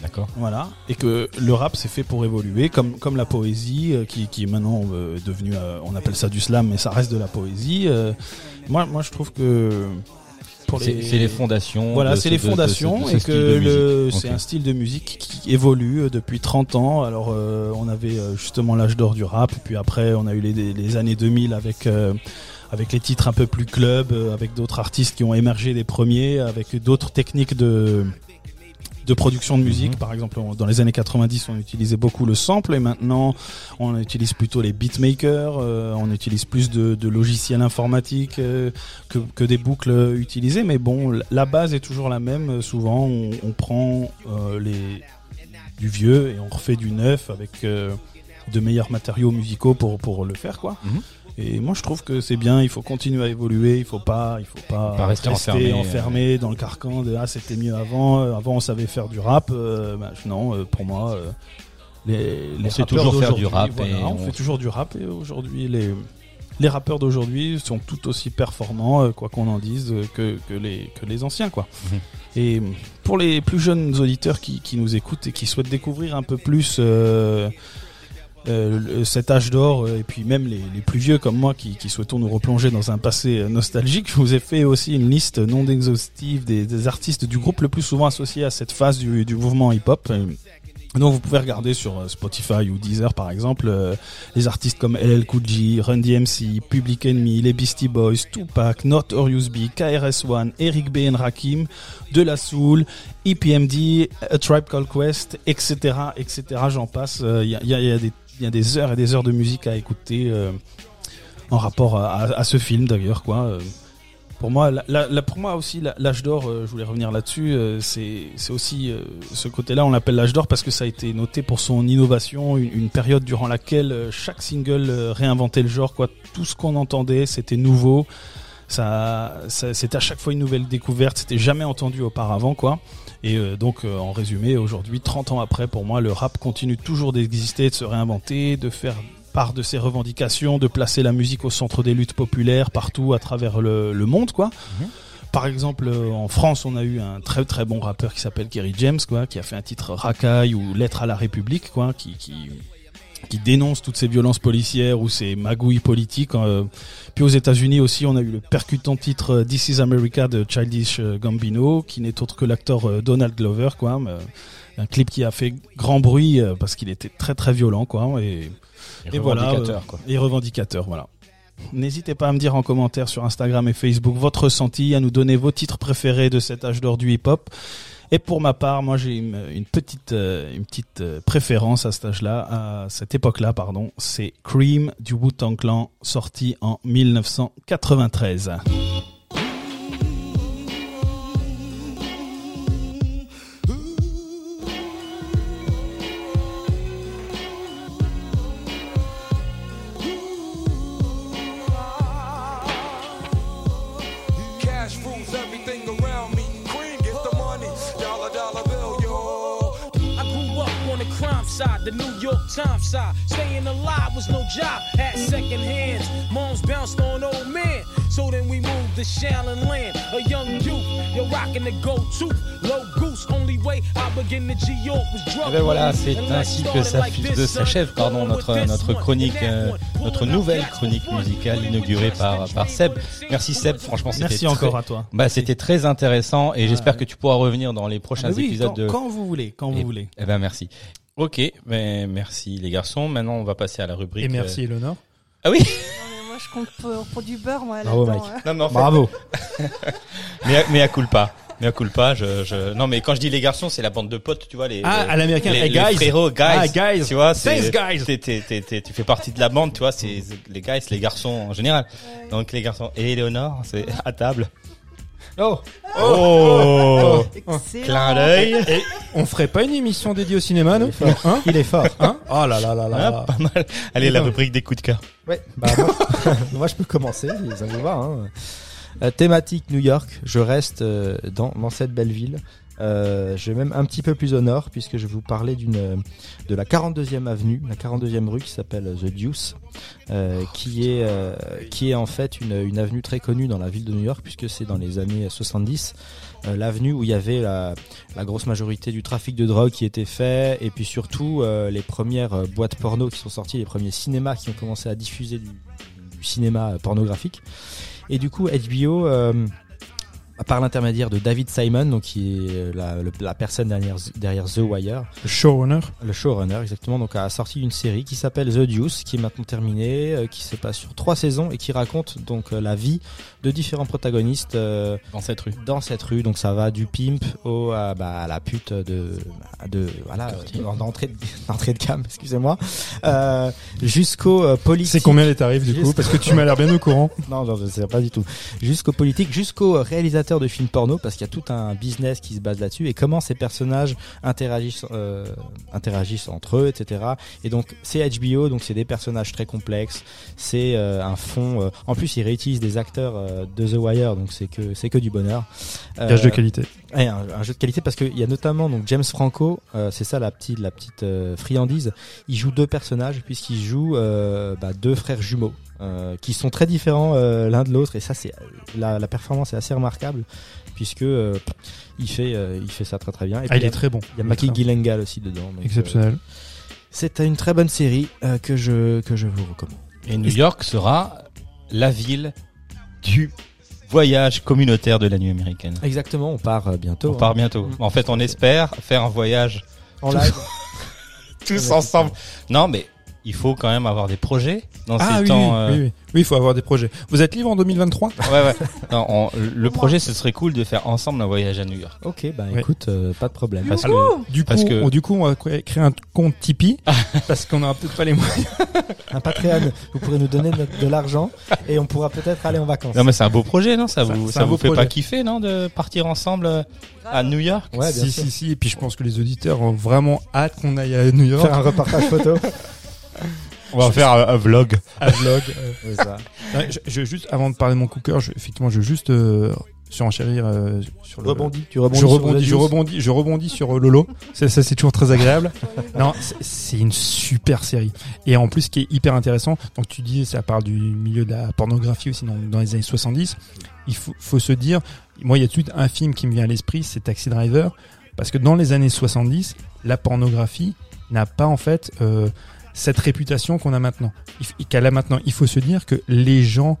S9: D'accord.
S13: Voilà. Et que le rap c'est fait pour évoluer, comme, comme la poésie, euh, qui, qui est maintenant euh, devenue, euh, on appelle ça du slam, mais ça reste de la poésie. Moi, moi je trouve que. Pour
S9: C'est- c'est les fondations
S13: Voilà, c'est
S9: ce-
S13: les
S9: de- de ce-
S13: fondations
S9: de
S13: et que le- c'est un style de musique qui évolue euh, depuis 30 ans. Alors, euh, on avait euh, justement l'âge d'or du rap, puis après, on a eu les, les années 2000 avec euh, avec les titres un peu plus club, avec d'autres artistes qui ont émergé les premiers, avec d'autres techniques de de production de musique. Par exemple, on- dans les années 90, on utilisait beaucoup le sample et maintenant, on utilise plutôt les beatmakers, euh, on utilise plus de, de logiciels informatiques euh, que, que des boucles utilisées. Mais bon, la base est toujours la même. Souvent, on, on prend euh, les, du vieux et on refait du neuf avec de meilleurs matériaux musicaux pour, pour le faire, quoi. Et moi, je trouve que c'est bien. Il faut continuer à évoluer. Il faut pas, il faut pas,
S9: Pas rester enfermé,
S13: enfermé dans le carcan de ah c'était mieux avant. Euh, Avant, on savait faire du rap. Euh, bah, non, euh, pour moi, euh, les,
S9: On
S13: les
S9: sait toujours faire du rap
S13: voilà,
S9: et
S13: on,
S9: on-
S13: fait toujours du rap. Et aujourd'hui, les les rappeurs d'aujourd'hui sont tout aussi performants, euh, quoi qu'on en dise, euh, que, que les que les anciens, quoi.
S9: Mhm.
S13: Et pour les plus jeunes auditeurs qui, qui nous écoutent et qui souhaitent découvrir un peu plus euh, euh, cet âge d'or euh, et puis même les, les plus vieux comme moi qui, qui souhaitons nous replonger dans un passé euh, nostalgique, je vous ai fait aussi une liste non exhaustive des, des artistes du groupe le plus souvent associés à cette phase du, du mouvement hip-hop. Euh, Donc vous pouvez regarder sur euh, Spotify ou Deezer par exemple euh, les artistes comme LL Cool J, Run DMC, Public Enemy, les Beastie Boys, Tupac, Notorious B, KRS-One, Eric B and Rakim, De La Soul, EPMD, A Tribe Called Quest, etc., etc. J'en passe. Euh, Il y, a, y a- y a des il y a des heures et des heures de musique à écouter euh, en rapport à, ce film d'ailleurs quoi. Euh, pour moi, pour moi aussi, l'âge d'or, euh, je voulais revenir là-dessus, c'est aussi ce côté-là, on l'appelle l'âge d'or parce que ça a été noté pour son innovation, une, période durant laquelle chaque single réinventait le genre, quoi. Tout ce qu'on entendait, c'était nouveau. C'était à chaque fois une nouvelle découverte, c'était jamais entendu auparavant, quoi. Et euh, donc, euh, en résumé, aujourd'hui, 30 ans après, pour moi, le rap continue toujours d'exister, de se réinventer, de faire part de ses revendications, de placer la musique au centre des luttes populaires partout à travers le, le monde, quoi. Par exemple, euh, en France, on a eu un très très bon rappeur qui s'appelle Kerry James, quoi, qui a fait un titre Racaille ou Lettre à la République, quoi, qui, qui, qui dénonce toutes ces violences policières ou ces magouilles politiques. euh. Puis aux États-Unis aussi, on a eu le percutant titre euh, This is America de Childish euh, Gambino, qui n'est autre que l'acteur Donald Glover, quoi. euh, Un clip qui a fait grand bruit parce qu'il était très très violent, quoi. Et,
S9: Et
S13: voilà,
S9: revendicateur, quoi.
S13: Et revendicateur, voilà. N'hésitez pas à me dire en commentaire sur Instagram et Facebook votre ressenti, à nous donner vos titres préférés de cet âge d'or du hip-hop. Et pour ma part, moi j'ai une, petite, euh, euh, préférence à âge-là, à cette époque-là, pardon. C'est Cream du Wu-Tang Clan, sorti en 1993.
S14: Side, the New York Times side. Staying alive was no job, had second hands. Moms bounced on old men. So then we moved to Shallon Land, a young youth. You're rocking the gold tooth, low goose. Only way I begin to G York was
S9: Et
S14: drug
S9: ben voilà, c'est ainsi que
S14: son.
S9: s'achève pardon notre notre chronique euh, notre nouvelle chronique musicale inaugurée par par Seb. Merci Seb, franchement c'était
S13: Merci
S9: très-
S13: encore à toi.
S9: Bah c'était très intéressant et j'espère
S13: Ouais.
S9: que tu pourras revenir dans les prochains
S13: Ah oui,
S9: épisodes
S13: quand-
S9: de
S13: quand vous voulez, quand vous
S9: Et-
S13: voulez.
S9: Eh ben merci. OK, ben merci les garçons. Maintenant on va passer à la rubrique
S11: Et merci
S9: euh,
S11: Eleonore.
S9: Ah oui.
S12: Non, mais moi, je compte pour, pour du beurre, moi,
S9: Bravo. Mike.
S12: hein.
S9: Non, mais en fait-
S11: Bravo.
S9: mais à- mais à culpa. Mais à culpa, je, je non mais quand je dis les garçons, c'est la bande de potes, tu vois les
S11: Ah,
S9: les-
S11: à l'américaine,
S9: les,
S11: hey,
S9: les
S11: guys.
S9: frérots, guys,
S11: Ah, guys.
S9: tu vois, c'est
S11: Thanks, guys.
S9: t'es- t'es- t'es- t'es- tu fais partie de la bande, tu vois, c'est les guys, les garçons en général. Donc les garçons et Léonore, c'est à table.
S10: Oh.
S9: Oh,
S12: Excellent.
S9: clin d'œil.
S11: Et on ferait pas une émission dédiée au cinéma, nous Hein
S10: Il est fort.
S11: Hein Oh là là là là.
S9: Ah,
S11: là.
S9: pas mal. Allez, la
S10: Non.
S9: rubrique des coups de cœur.
S10: Ouais, bah moi, moi, je peux commencer, vous allez voir. Hein. Euh, thématique New York, je reste euh, dans, dans cette belle ville. Euh, je vais même un petit peu plus au nord puisque je vais vous parler d'une euh, de la 42e avenue, la 42e rue qui s'appelle The Deuce, euh, qui est euh, qui est en fait une, une avenue très connue dans la ville de New York puisque c'est dans les années 70 euh, l'avenue où il y avait la, la grosse majorité du trafic de drogue qui était fait et puis surtout euh, les premières euh, boîtes porno qui sont sorties, les premiers cinémas qui ont commencé à diffuser du, du cinéma euh, pornographique. Et du coup, HBO, euh, par l'intermédiaire de David Simon, donc qui est euh, la, le- la personne derrière, derrière The Wire,
S11: Le showrunner.
S10: le showrunner exactement, donc a sorti une série qui s'appelle The Deuce, qui est maintenant terminée, euh, qui se passe sur trois saisons et qui raconte donc euh, la vie de différents protagonistes euh,
S9: Dans cette rue.
S10: dans cette rue. Donc ça va du pimp au à, bah, à la pute de de voilà d'entrée de, d'entrée de gamme, excusez-moi, euh, jusqu'au euh, politique.
S11: C'est combien les tarifs du coup? Parce que tu m'as l'air bien au courant.
S10: non, non, je sais pas du tout. Jusqu'au politique, jusqu'au réalisateur de films porno, parce qu'il y a tout un business qui se base là-dessus, et comment ces personnages interagissent, euh, interagissent entre eux, etc. Et donc, c'est HBO, donc c'est des personnages très complexes, c'est euh, un fond. euh, en plus, ils réutilisent des acteurs de The Wire, donc c'est que c'est que du bonheur.
S11: Gage de qualité.
S10: Ouais, un, un jeu de qualité parce qu'il y a notamment donc James Franco, c'est ça la petite la petite friandise. Il joue deux personnages puisqu'il joue bah, deux frères jumeaux euh, qui sont très différents euh, l'un de l'autre et ça c'est la, la performance est assez remarquable puisque euh, il fait euh, il fait ça très très bien. Et
S11: Ah,
S10: puis,
S11: il
S10: a-
S11: est très bon.
S10: Il y a
S11: bon.
S10: Gyllenhaal aussi dedans. donc, euh,
S11: Exceptionnel.
S10: c'est une très bonne série euh, que je que je vous recommande.
S9: Et New York sera la ville du voyage communautaire de la nuit américaine.
S10: Exactement, on part bientôt.
S9: On
S10: hein.
S9: part bientôt. En fait, on espère faire un voyage
S10: En live.
S9: tous ensemble. Non, mais il faut quand même avoir des projets dans
S11: Ah
S9: ces
S11: oui,
S9: temps.
S11: oui,
S9: euh,
S11: oui, oui. Oui, il faut avoir des projets. Vous êtes libre en 2023
S9: Ouais, ouais. Non, on- le projet, ce serait cool de faire ensemble un voyage à New York.
S10: Ok, bah
S11: Ouais.
S10: écoute, euh, pas de problème.
S9: Parce que,
S11: Du coup,
S9: parce que
S11: on, du coup, on va cré- créer un compte Tipeee parce qu'on aura peut-être pas les moyens.
S10: un Patreon, vous pourrez nous donner de, de l'argent et on pourra peut-être aller en vacances.
S9: non, mais c'est un beau projet, non? Ça vous, ça vous fait
S11: projet.
S9: pas kiffer, non, de partir ensemble euh, à New York?
S10: Ouais, bien
S11: si,
S10: sûr.
S11: si, si. Et puis je pense que les auditeurs ont vraiment hâte qu'on aille à New York.
S10: Faire un reportage photo.
S9: On va faire un, vlog.
S11: Un vlog. euh.
S10: C'est ça.
S11: Je, je- juste avant de parler de mon cœur, je, effectivement, je veux juste euh, surenchérir euh, sur le.
S10: Rebondis, tu rebondis
S11: Je
S10: sur
S11: rebondis, je rebondis, je rebondis sur euh, Lolo. Ça, ça c'est toujours très agréable. non, c'est- c'est une super série. Et en plus, ce qui est hyper intéressant, donc tu dis, ça parle du milieu de la pornographie aussi dans, dans les années 70. Il faut, faut se dire, moi, il y a tout de suite un film qui me vient à l'esprit, c'est Taxi Driver, parce que dans les années 70, la pornographie n'a pas en fait euh, cette réputation qu'on a maintenant. Qu'elle a maintenant. Il faut se dire que les gens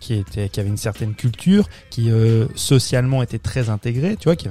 S11: qui étaient, qui avaient une certaine culture, qui euh, socialement étaient très intégrés, tu vois, qui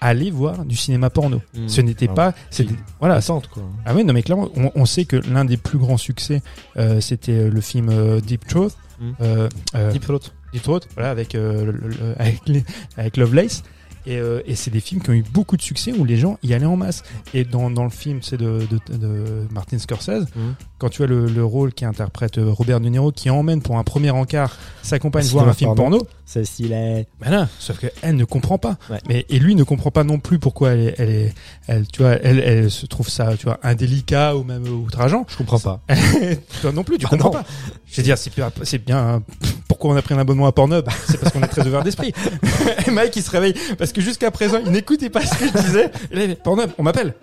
S11: allaient voir du cinéma porno.
S10: Mmh.
S11: Ce n'était
S10: Ah
S11: pas, c'était voilà.
S10: Attente, quoi.
S11: Ah oui, non mais clairement, on, on sait que l'un des plus grands succès, euh, c'était euh, le film euh, Deep Throat,
S10: Mm.
S11: euh, euh,
S10: Deep Throat.
S11: Deep Throat, voilà, avec euh, le- le- avec, les- avec Lovelace. Et, euh, et c'est des films qui ont eu beaucoup de succès où les gens y allaient en masse. Et dans, dans le film, c'est de, de, de Martin Scorsese,
S10: Mhm.
S11: quand tu as le, le rôle qui interprète euh, Robert De Niro, qui emmène pour un premier encart sa compagne
S10: Ah,
S11: voir un film
S10: porno.
S11: porno.
S10: C'est stylé.
S11: Ben non, sauf qu'elle ne comprend pas.
S10: Ouais.
S11: Mais, et lui ne comprend pas non plus pourquoi elle est, elle est, elle, tu vois, elle, elle se trouve ça, tu vois, indélicat ou même outrageant.
S10: Je comprends pas.
S11: Toi non plus, tu
S10: Bah
S11: comprends
S10: non.
S11: pas. Je veux dire, c'est bien, c'est bien. Pourquoi on a pris un abonnement à Pornhub? C'est parce qu'on est très ouvert d'esprit. Et Mike, il se réveille parce que jusqu'à présent, il n'écoutait pas ce que je disais. Et là, Pornhub, on m'appelle.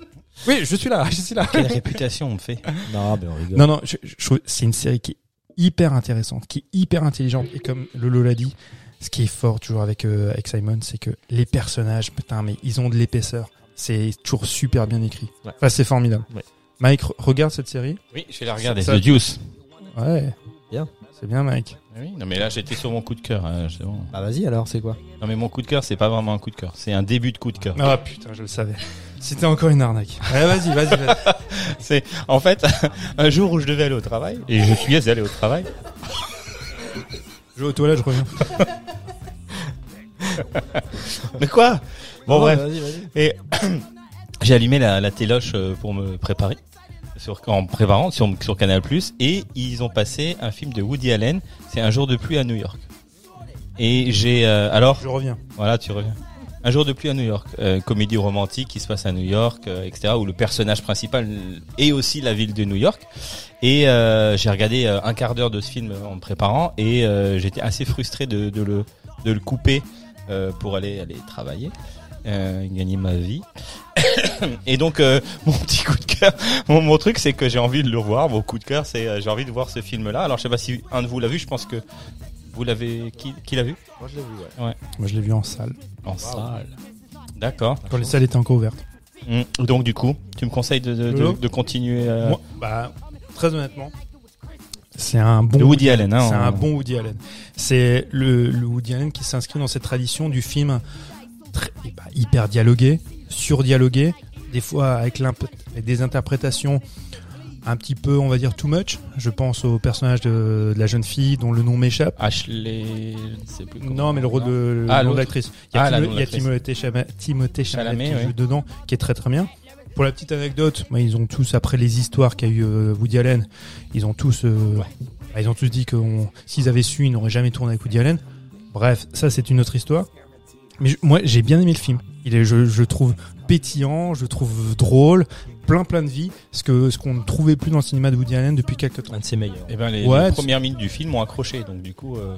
S11: Oui, je suis là, je suis là.
S9: Quelle réputation on me fait
S10: Non, ben on rigole.
S11: Non, non, je, je trouve c'est une série qui est hyper intéressante, qui est hyper intelligente. Et comme Lolo l'a dit, ce qui est fort toujours avec, euh, avec Simon, c'est que les personnages, putain, mais ils ont de l'épaisseur. C'est toujours super bien écrit.
S10: Ouais.
S11: Enfin, c'est formidable.
S10: Ouais.
S11: Mike, re- regarde cette série.
S9: Oui, je vais la regarder. The Deuce.
S11: Ouais.
S10: Bien.
S11: C'est bien, Mike.
S9: Oui, non mais là j'étais sur mon coup de cœur. hein, c'est bon.
S10: Bah vas-y alors, c'est quoi?
S9: Non mais mon coup de cœur, c'est pas vraiment un coup de cœur, c'est un début de coup de cœur.
S11: Ah putain, je le savais. C'était encore une arnaque. Ouais, vas-y, vas-y, vas-y.
S9: C'est en fait un jour où je devais aller au travail et je suis allé au travail.
S11: Je vais aux toilettes, je reviens.
S9: Mais quoi? Bon bref.
S10: Vas-y, vas-y.
S9: Et j'ai allumé la, la téloche euh, pour me préparer sur, en préparant sur, sur Canal et ils ont passé un film de Woody Allen. C'est un jour de pluie à New York. Et j'ai euh, alors
S11: Je reviens.
S9: voilà tu reviens. Un jour de pluie à New York, euh, comédie romantique qui se passe à New York, euh, etc. Où le personnage principal est aussi la ville de New York. Et euh, j'ai regardé euh, un quart d'heure de ce film en me préparant et euh, j'étais assez frustré de, de le de le couper euh, pour aller aller travailler, gagner ma vie. et donc mon petit coup de cœur, mon, mon truc c'est que j'ai envie de le voir. Mon coup de cœur c'est j'ai envie de voir ce film là. Alors je sais pas si un de vous l'a vu. Je pense que vous l'avez qui qui l'a vu?
S10: Moi je l'ai vu, ouais.
S9: Ouais.
S11: Moi, je l'ai vu en salle.
S9: En salle. D'accord.
S11: Quand les salles étaient encore ouvertes.
S9: Mm. Donc du coup, tu me conseilles de, de, de,
S11: Lolo
S9: de continuer euh,
S11: Moi, bah, très honnêtement, c'est un bon
S9: De Woody Allen, hein,
S11: c'est
S9: on-
S11: un bon Woody Allen. C'est le, le Woody Allen qui s'inscrit dans cette tradition du film très, bah, hyper dialogué, surdialogué, des fois avec des interprétations un petit peu, on va dire, too much. Je pense au personnage de, de la jeune fille dont le nom m'échappe.
S9: Ashley, je ne sais plus.
S11: Non, mais le rôle de,
S9: Ah,
S11: l'actrice. Il y a,
S9: Ah,
S11: il y a
S9: l'actrice.
S11: Timothée Chalamet, Timothée Chalamet
S9: Chalamet,
S11: qui
S9: ouais.
S11: dedans, qui est très très bien. Pour la petite anecdote, moi, ils ont tous, après les histoires qu'a eu euh, Woody Allen, ils ont tous, euh, bah, ils ont tous dit que s'ils avaient su, ils n'auraient jamais tourné avec Woody Allen. Bref, ça c'est une autre histoire. Mais je- moi, j'ai bien aimé le film. Il est, je, je trouve pétillant, je trouve drôle, plein plein de vie, ce que ce qu'on ne trouvait plus dans le cinéma de Woody Allen depuis quelques temps.
S10: Un de ses meilleurs.
S9: Eh ben les,
S11: Ouais,
S9: les
S11: tu-
S9: premières minutes du film m'ont accroché, donc du coup. euh,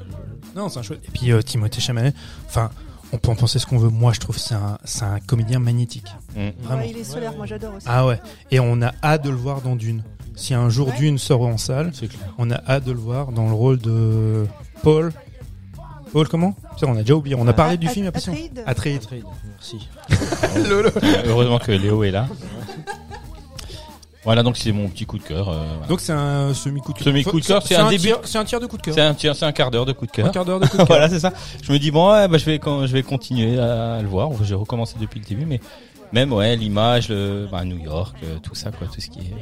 S11: Non, c'est un chouette. Et puis euh, Timothée Chalamet, enfin, on peut en penser ce qu'on veut. Moi, je trouve que c'est un, c'est un comédien magnétique.
S9: mm.
S11: Vraiment.
S12: Ouais, il est solaire, moi j'adore aussi.
S11: Ah ouais. Et on a hâte de le voir dans Dune. Si un jour
S12: Ouais.
S11: Dune sort en salle, on a hâte de le voir dans le rôle de Paul. Paul comment? Ça, on a déjà oublié. On a parlé du film. il y a pas si
S12: Atreides.
S11: longtemps. Atreides.
S10: Atreides, Merci.
S9: Heureusement que Léo est là. Voilà, donc c'est mon petit coup de cœur. euh, voilà.
S11: Donc c'est un semi-coup de cœur.
S9: Semi-coup de cœur, c'est un début.
S11: tiers- C'est un tiers de coup de cœur.
S9: c'est un, tiers- c'est un quart d'heure de coup de cœur.
S11: Un quart d'heure de coup de cœur.
S9: voilà, c'est ça. Je me dis bon, ouais, bah, je vais quand, je vais continuer à, le voir. J'ai recommencé depuis le début, mais même ouais, l'image, le, bah, New York, euh, tout ça, quoi, tout ce qui est.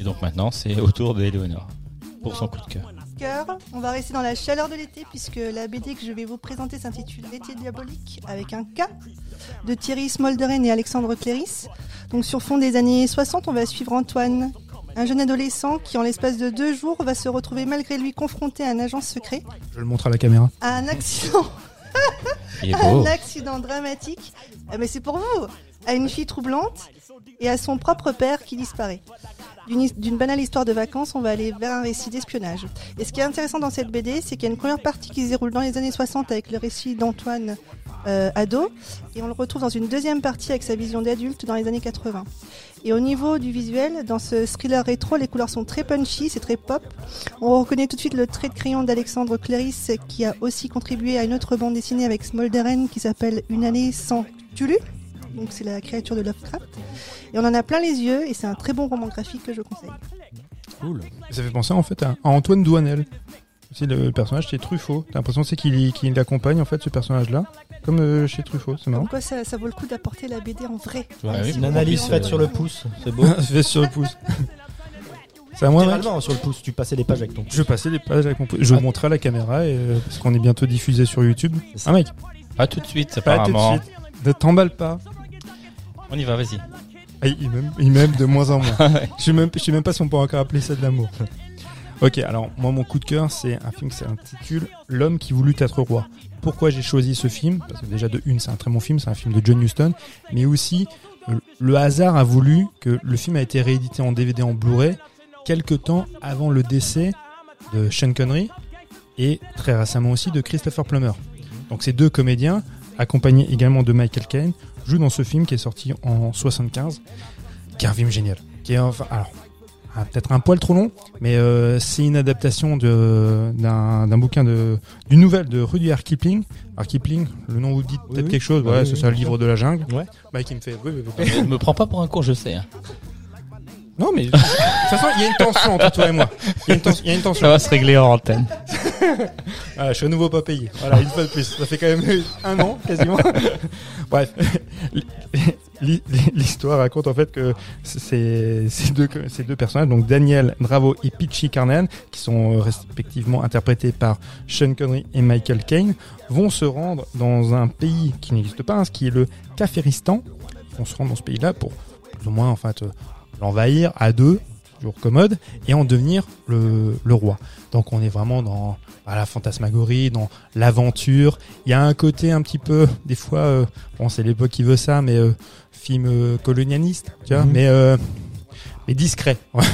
S9: Et donc maintenant, c'est au tour d'Eleonore pour son coup de cœur.
S12: cœur. On va rester dans la chaleur de l'été puisque la BD que je vais vous présenter s'intitule L'été diabolique avec un K de Thierry Smolderen et Alexandre Cléris. Donc sur fond des années 60, on va suivre Antoine, un jeune adolescent qui en l'espace de deux jours va se retrouver malgré lui confronté à un agent secret,
S11: Je le montre à la caméra.
S12: à un accident, un accident dramatique. Mais c'est pour vous, à une fille troublante et à son propre père qui disparaît. D'une banale histoire de vacances, on va aller vers un récit d'espionnage. Et ce qui est intéressant dans cette BD, c'est qu'il y a une première partie qui se déroule dans les années 60 avec le récit d'Antoine euh, ado, et on le retrouve dans une deuxième partie avec sa vision d'adulte dans les années 80. Et au niveau du visuel, dans ce thriller rétro, les couleurs sont très punchy, c'est très pop. On reconnaît tout de suite le trait de crayon d'Alexandre Cléris, qui a aussi contribué à une autre bande dessinée avec Smolderen qui s'appelle Une année sans Tulu. Donc c'est la créature de Lovecraft. Et on en a plein les yeux, et c'est un très bon roman graphique que je conseille.
S10: Cool.
S11: Ça fait penser en fait à, Antoine Douanel. C'est le personnage, c'est Truffaut. T'as l'impression c'est qu'il qu'il accompagne en fait ce personnage-là, comme euh, chez Truffaut. C'est marrant.
S12: Comme quoi ça, ça vaut le coup d'apporter la BD en vrai.
S9: Ouais, oui,
S10: Une analyse faite
S9: euh,
S10: sur le pouce, c'est beau.
S11: Fait sur le pouce. C'est à moi, mec
S10: Littéralement sur le pouce, tu passais les pages avec ton pouce.
S11: Je passais les pages avec mon pouce. Je
S10: Ah.
S11: montrerai à la caméra et, euh, parce qu'on est bientôt diffusé sur YouTube. Ah mec,
S9: Pas tout de suite,
S11: pas tout de
S9: apparemment.
S11: suite. Ne t'emballe pas.
S9: On y va, vas-y.
S11: Ah, il m'aime, il m'aime de moins en moins. Je sais même, je sais même pas si on peut encore appeler ça de l'amour. ok, alors moi mon coup de cœur c'est un film qui s'intitule L'homme qui voulut être roi. Pourquoi j'ai choisi ce film? Parce que déjà de une c'est un très bon film, c'est un film de John Huston, mais aussi euh, le hasard a voulu que le film a été réédité en DVD en Blu-ray quelques temps avant le décès de Sean Connery et très récemment aussi de Christopher Plummer. Donc ces deux comédiens, accompagnés également de Michael Caine, jouent dans ce film qui est sorti en 75, qui est un film génial. Qui est enfin, alors, peut-être un poil trop long, mais euh, c'est une adaptation de d'un d'un bouquin de d'une nouvelle de Rudyard Kipling. Alors Kipling, le nom vous dit peut-être
S9: oui.
S11: quelque chose. Ouais,
S9: oui,
S11: c'est
S9: oui,
S11: ça, le livre de la jungle.
S9: Ouais.
S11: Bah, qui me fait.
S9: Me prends pas pour un con, je sais. hein.
S11: Non, mais de toute façon, il y a une tension entre toi et moi. Il y a une, tens- il y a une tension.
S9: Ça va se régler en antenne.
S11: Voilà, je suis à nouveau pas payé. Voilà, une fois de plus. Ça fait quand même un an, quasiment. Bref. L'hi- L'histoire raconte en fait que ces, ces, deux, ces deux personnages, donc Daniel Bravo et Peachy Carnan, qui sont euh, respectivement interprétés par Sean Connery et Michael Caine, vont se rendre dans un pays qui n'existe pas, hein, ce qui est le Kafiristan. Ils vont se rendre dans ce pays-là pour plus ou moins en fait euh, l'envahir à deux, toujours commode, et en devenir le, le roi. Donc on est vraiment dans bah, la fantasmagorie, dans l'aventure. Il y a un côté un petit peu, des fois, euh, bon c'est l'époque qui veut ça, mais euh, film euh, colonialiste, tu vois,
S10: Mhm.
S11: mais euh, mais discret. on, va,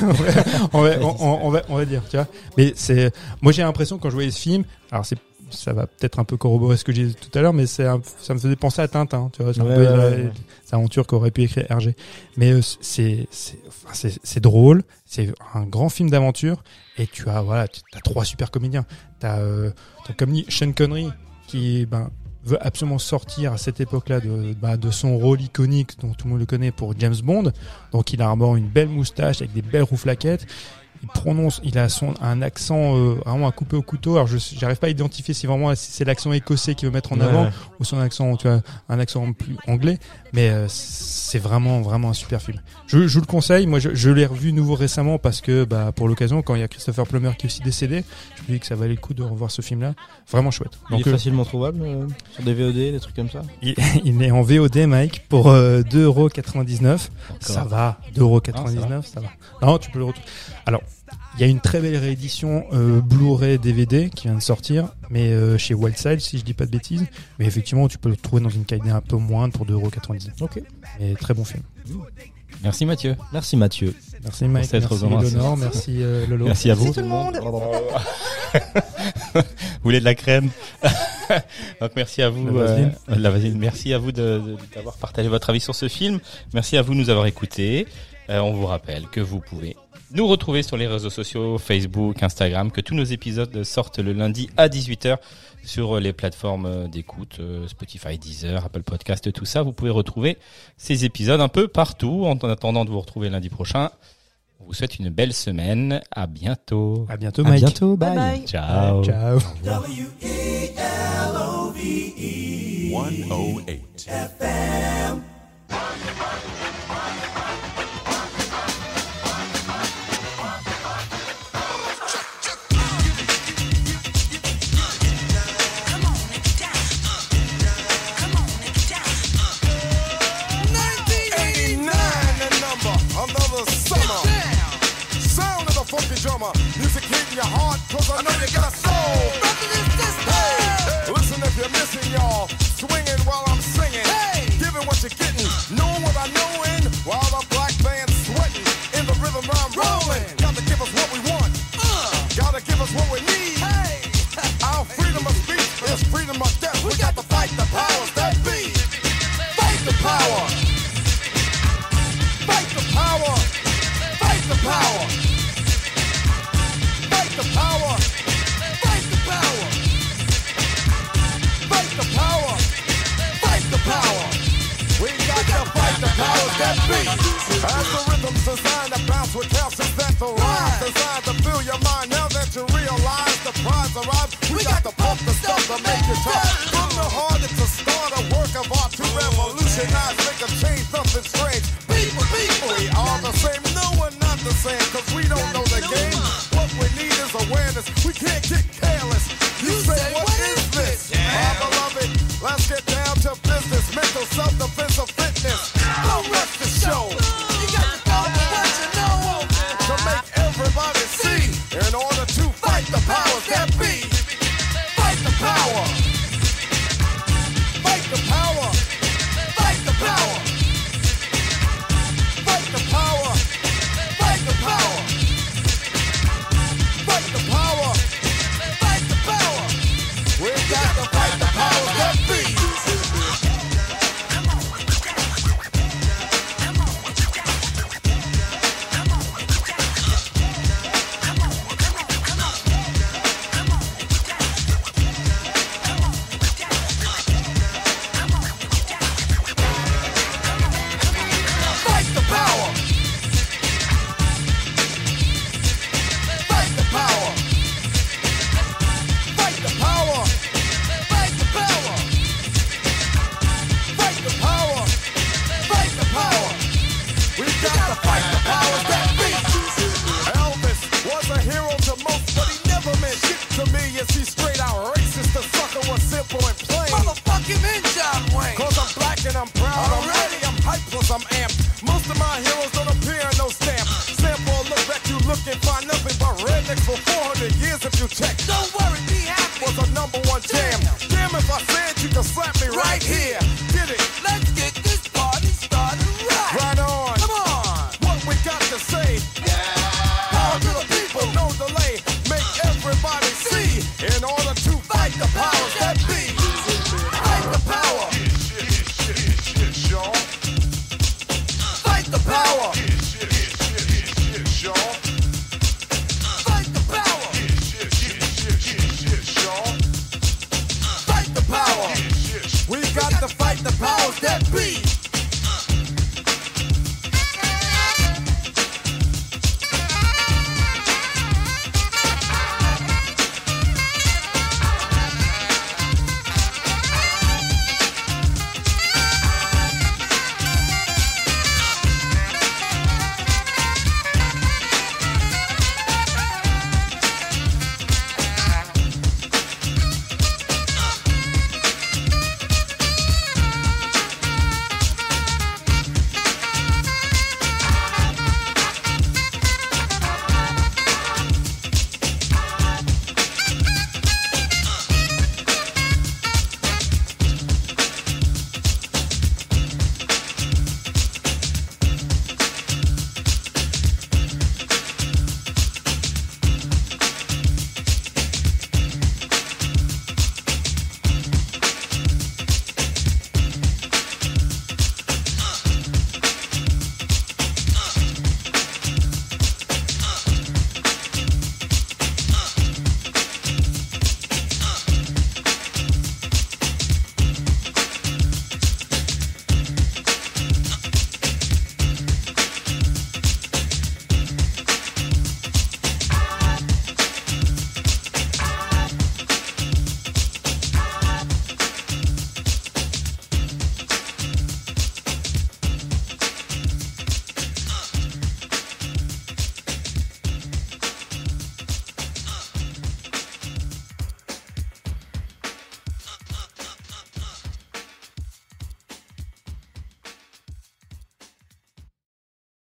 S11: on, va, on- va, on va dire, tu vois. Mais c'est, moi j'ai l'impression quand je voyais ce film, alors c'est ça va peut-être un peu corroborer ce que j'ai dit tout à l'heure, mais c'est ça me faisait penser à Tintin, tu vois, c'est un peu
S10: ouais,
S11: aventure qu'aurait pu écrire Hergé. Mais euh, c'est c'est enfin, c'est drôle, c'est un grand film d'aventure et tu as voilà, tu as trois super comédiens. T'as euh, t'as comme dit Sean Connery qui ben veut absolument sortir à cette époque-là de bah, de son rôle iconique dont tout le monde le connaît pour James Bond. Donc il arbore une belle moustache avec des belles rouflaquettes. Il prononce, il a son un accent euh, vraiment à couper au couteau. Alors je j'arrive pas à identifier si vraiment c'est l'accent écossais qu'il veut mettre en
S10: Ouais,
S11: avant ou son accent, tu vois, un accent plus anglais. Mais euh, c'est vraiment vraiment un super film. Je, je vous le conseille. Moi, je, je l'ai revu nouveau récemment parce que bah pour l'occasion, quand il y a Christopher Plummer qui est aussi décédé, je que ça valait le coup de revoir ce film-là. Vraiment chouette.
S10: Il est
S11: euh,
S10: facilement trouvable euh, sur des VOD, des trucs comme ça.
S11: il, il est en VOD, Mike, pour euh, 2,99€. Ça va, 2,99€, ça va. Non, tu peux le retrouver. Alors, il y a une très belle réédition euh, Blu-ray DVD qui vient de sortir, mais euh, chez Wildside, si je dis pas de bêtises. Mais effectivement, tu peux le trouver dans une qualité un peu moindre pour 2,99€.
S10: Ok.
S11: Mais très bon film.
S9: Merci Mathieu.
S10: Merci Mathieu.
S11: Merci Mike, merci. Léonore, merci euh, Lolo.
S9: Merci à vous.
S12: tout le monde.
S9: Vous voulez de la crème Donc merci à vous,
S11: La vaseline.
S9: euh, la vaseline. Merci à vous de- de- d'avoir partagé votre avis sur ce film. Merci à vous de nous avoir écoutés. Euh, on vous rappelle que vous pouvez nous retrouver sur les réseaux sociaux, Facebook, Instagram, que tous nos épisodes sortent le lundi à 18h sur les plateformes d'écoute, euh, Spotify, Deezer, Apple Podcast, tout ça. Vous pouvez retrouver ces épisodes un peu partout. En attendant de vous retrouver lundi prochain, on vous souhaite une belle semaine. À bientôt.
S11: À bientôt,
S10: À bientôt.
S12: Bye
S10: Bye.
S12: bye.
S9: Ciao.
S11: Ciao.
S2: W-E-L-O-V-E
S3: 108.
S15: the funky drummer, music hitting your heart, cause I know you got a soul. Brother, this is Hey, listen if you're missing, y'all. Swinging Don't worry. Was a number one jam. Damn, damn if I said you can slap me right, right here. Get it? Let's get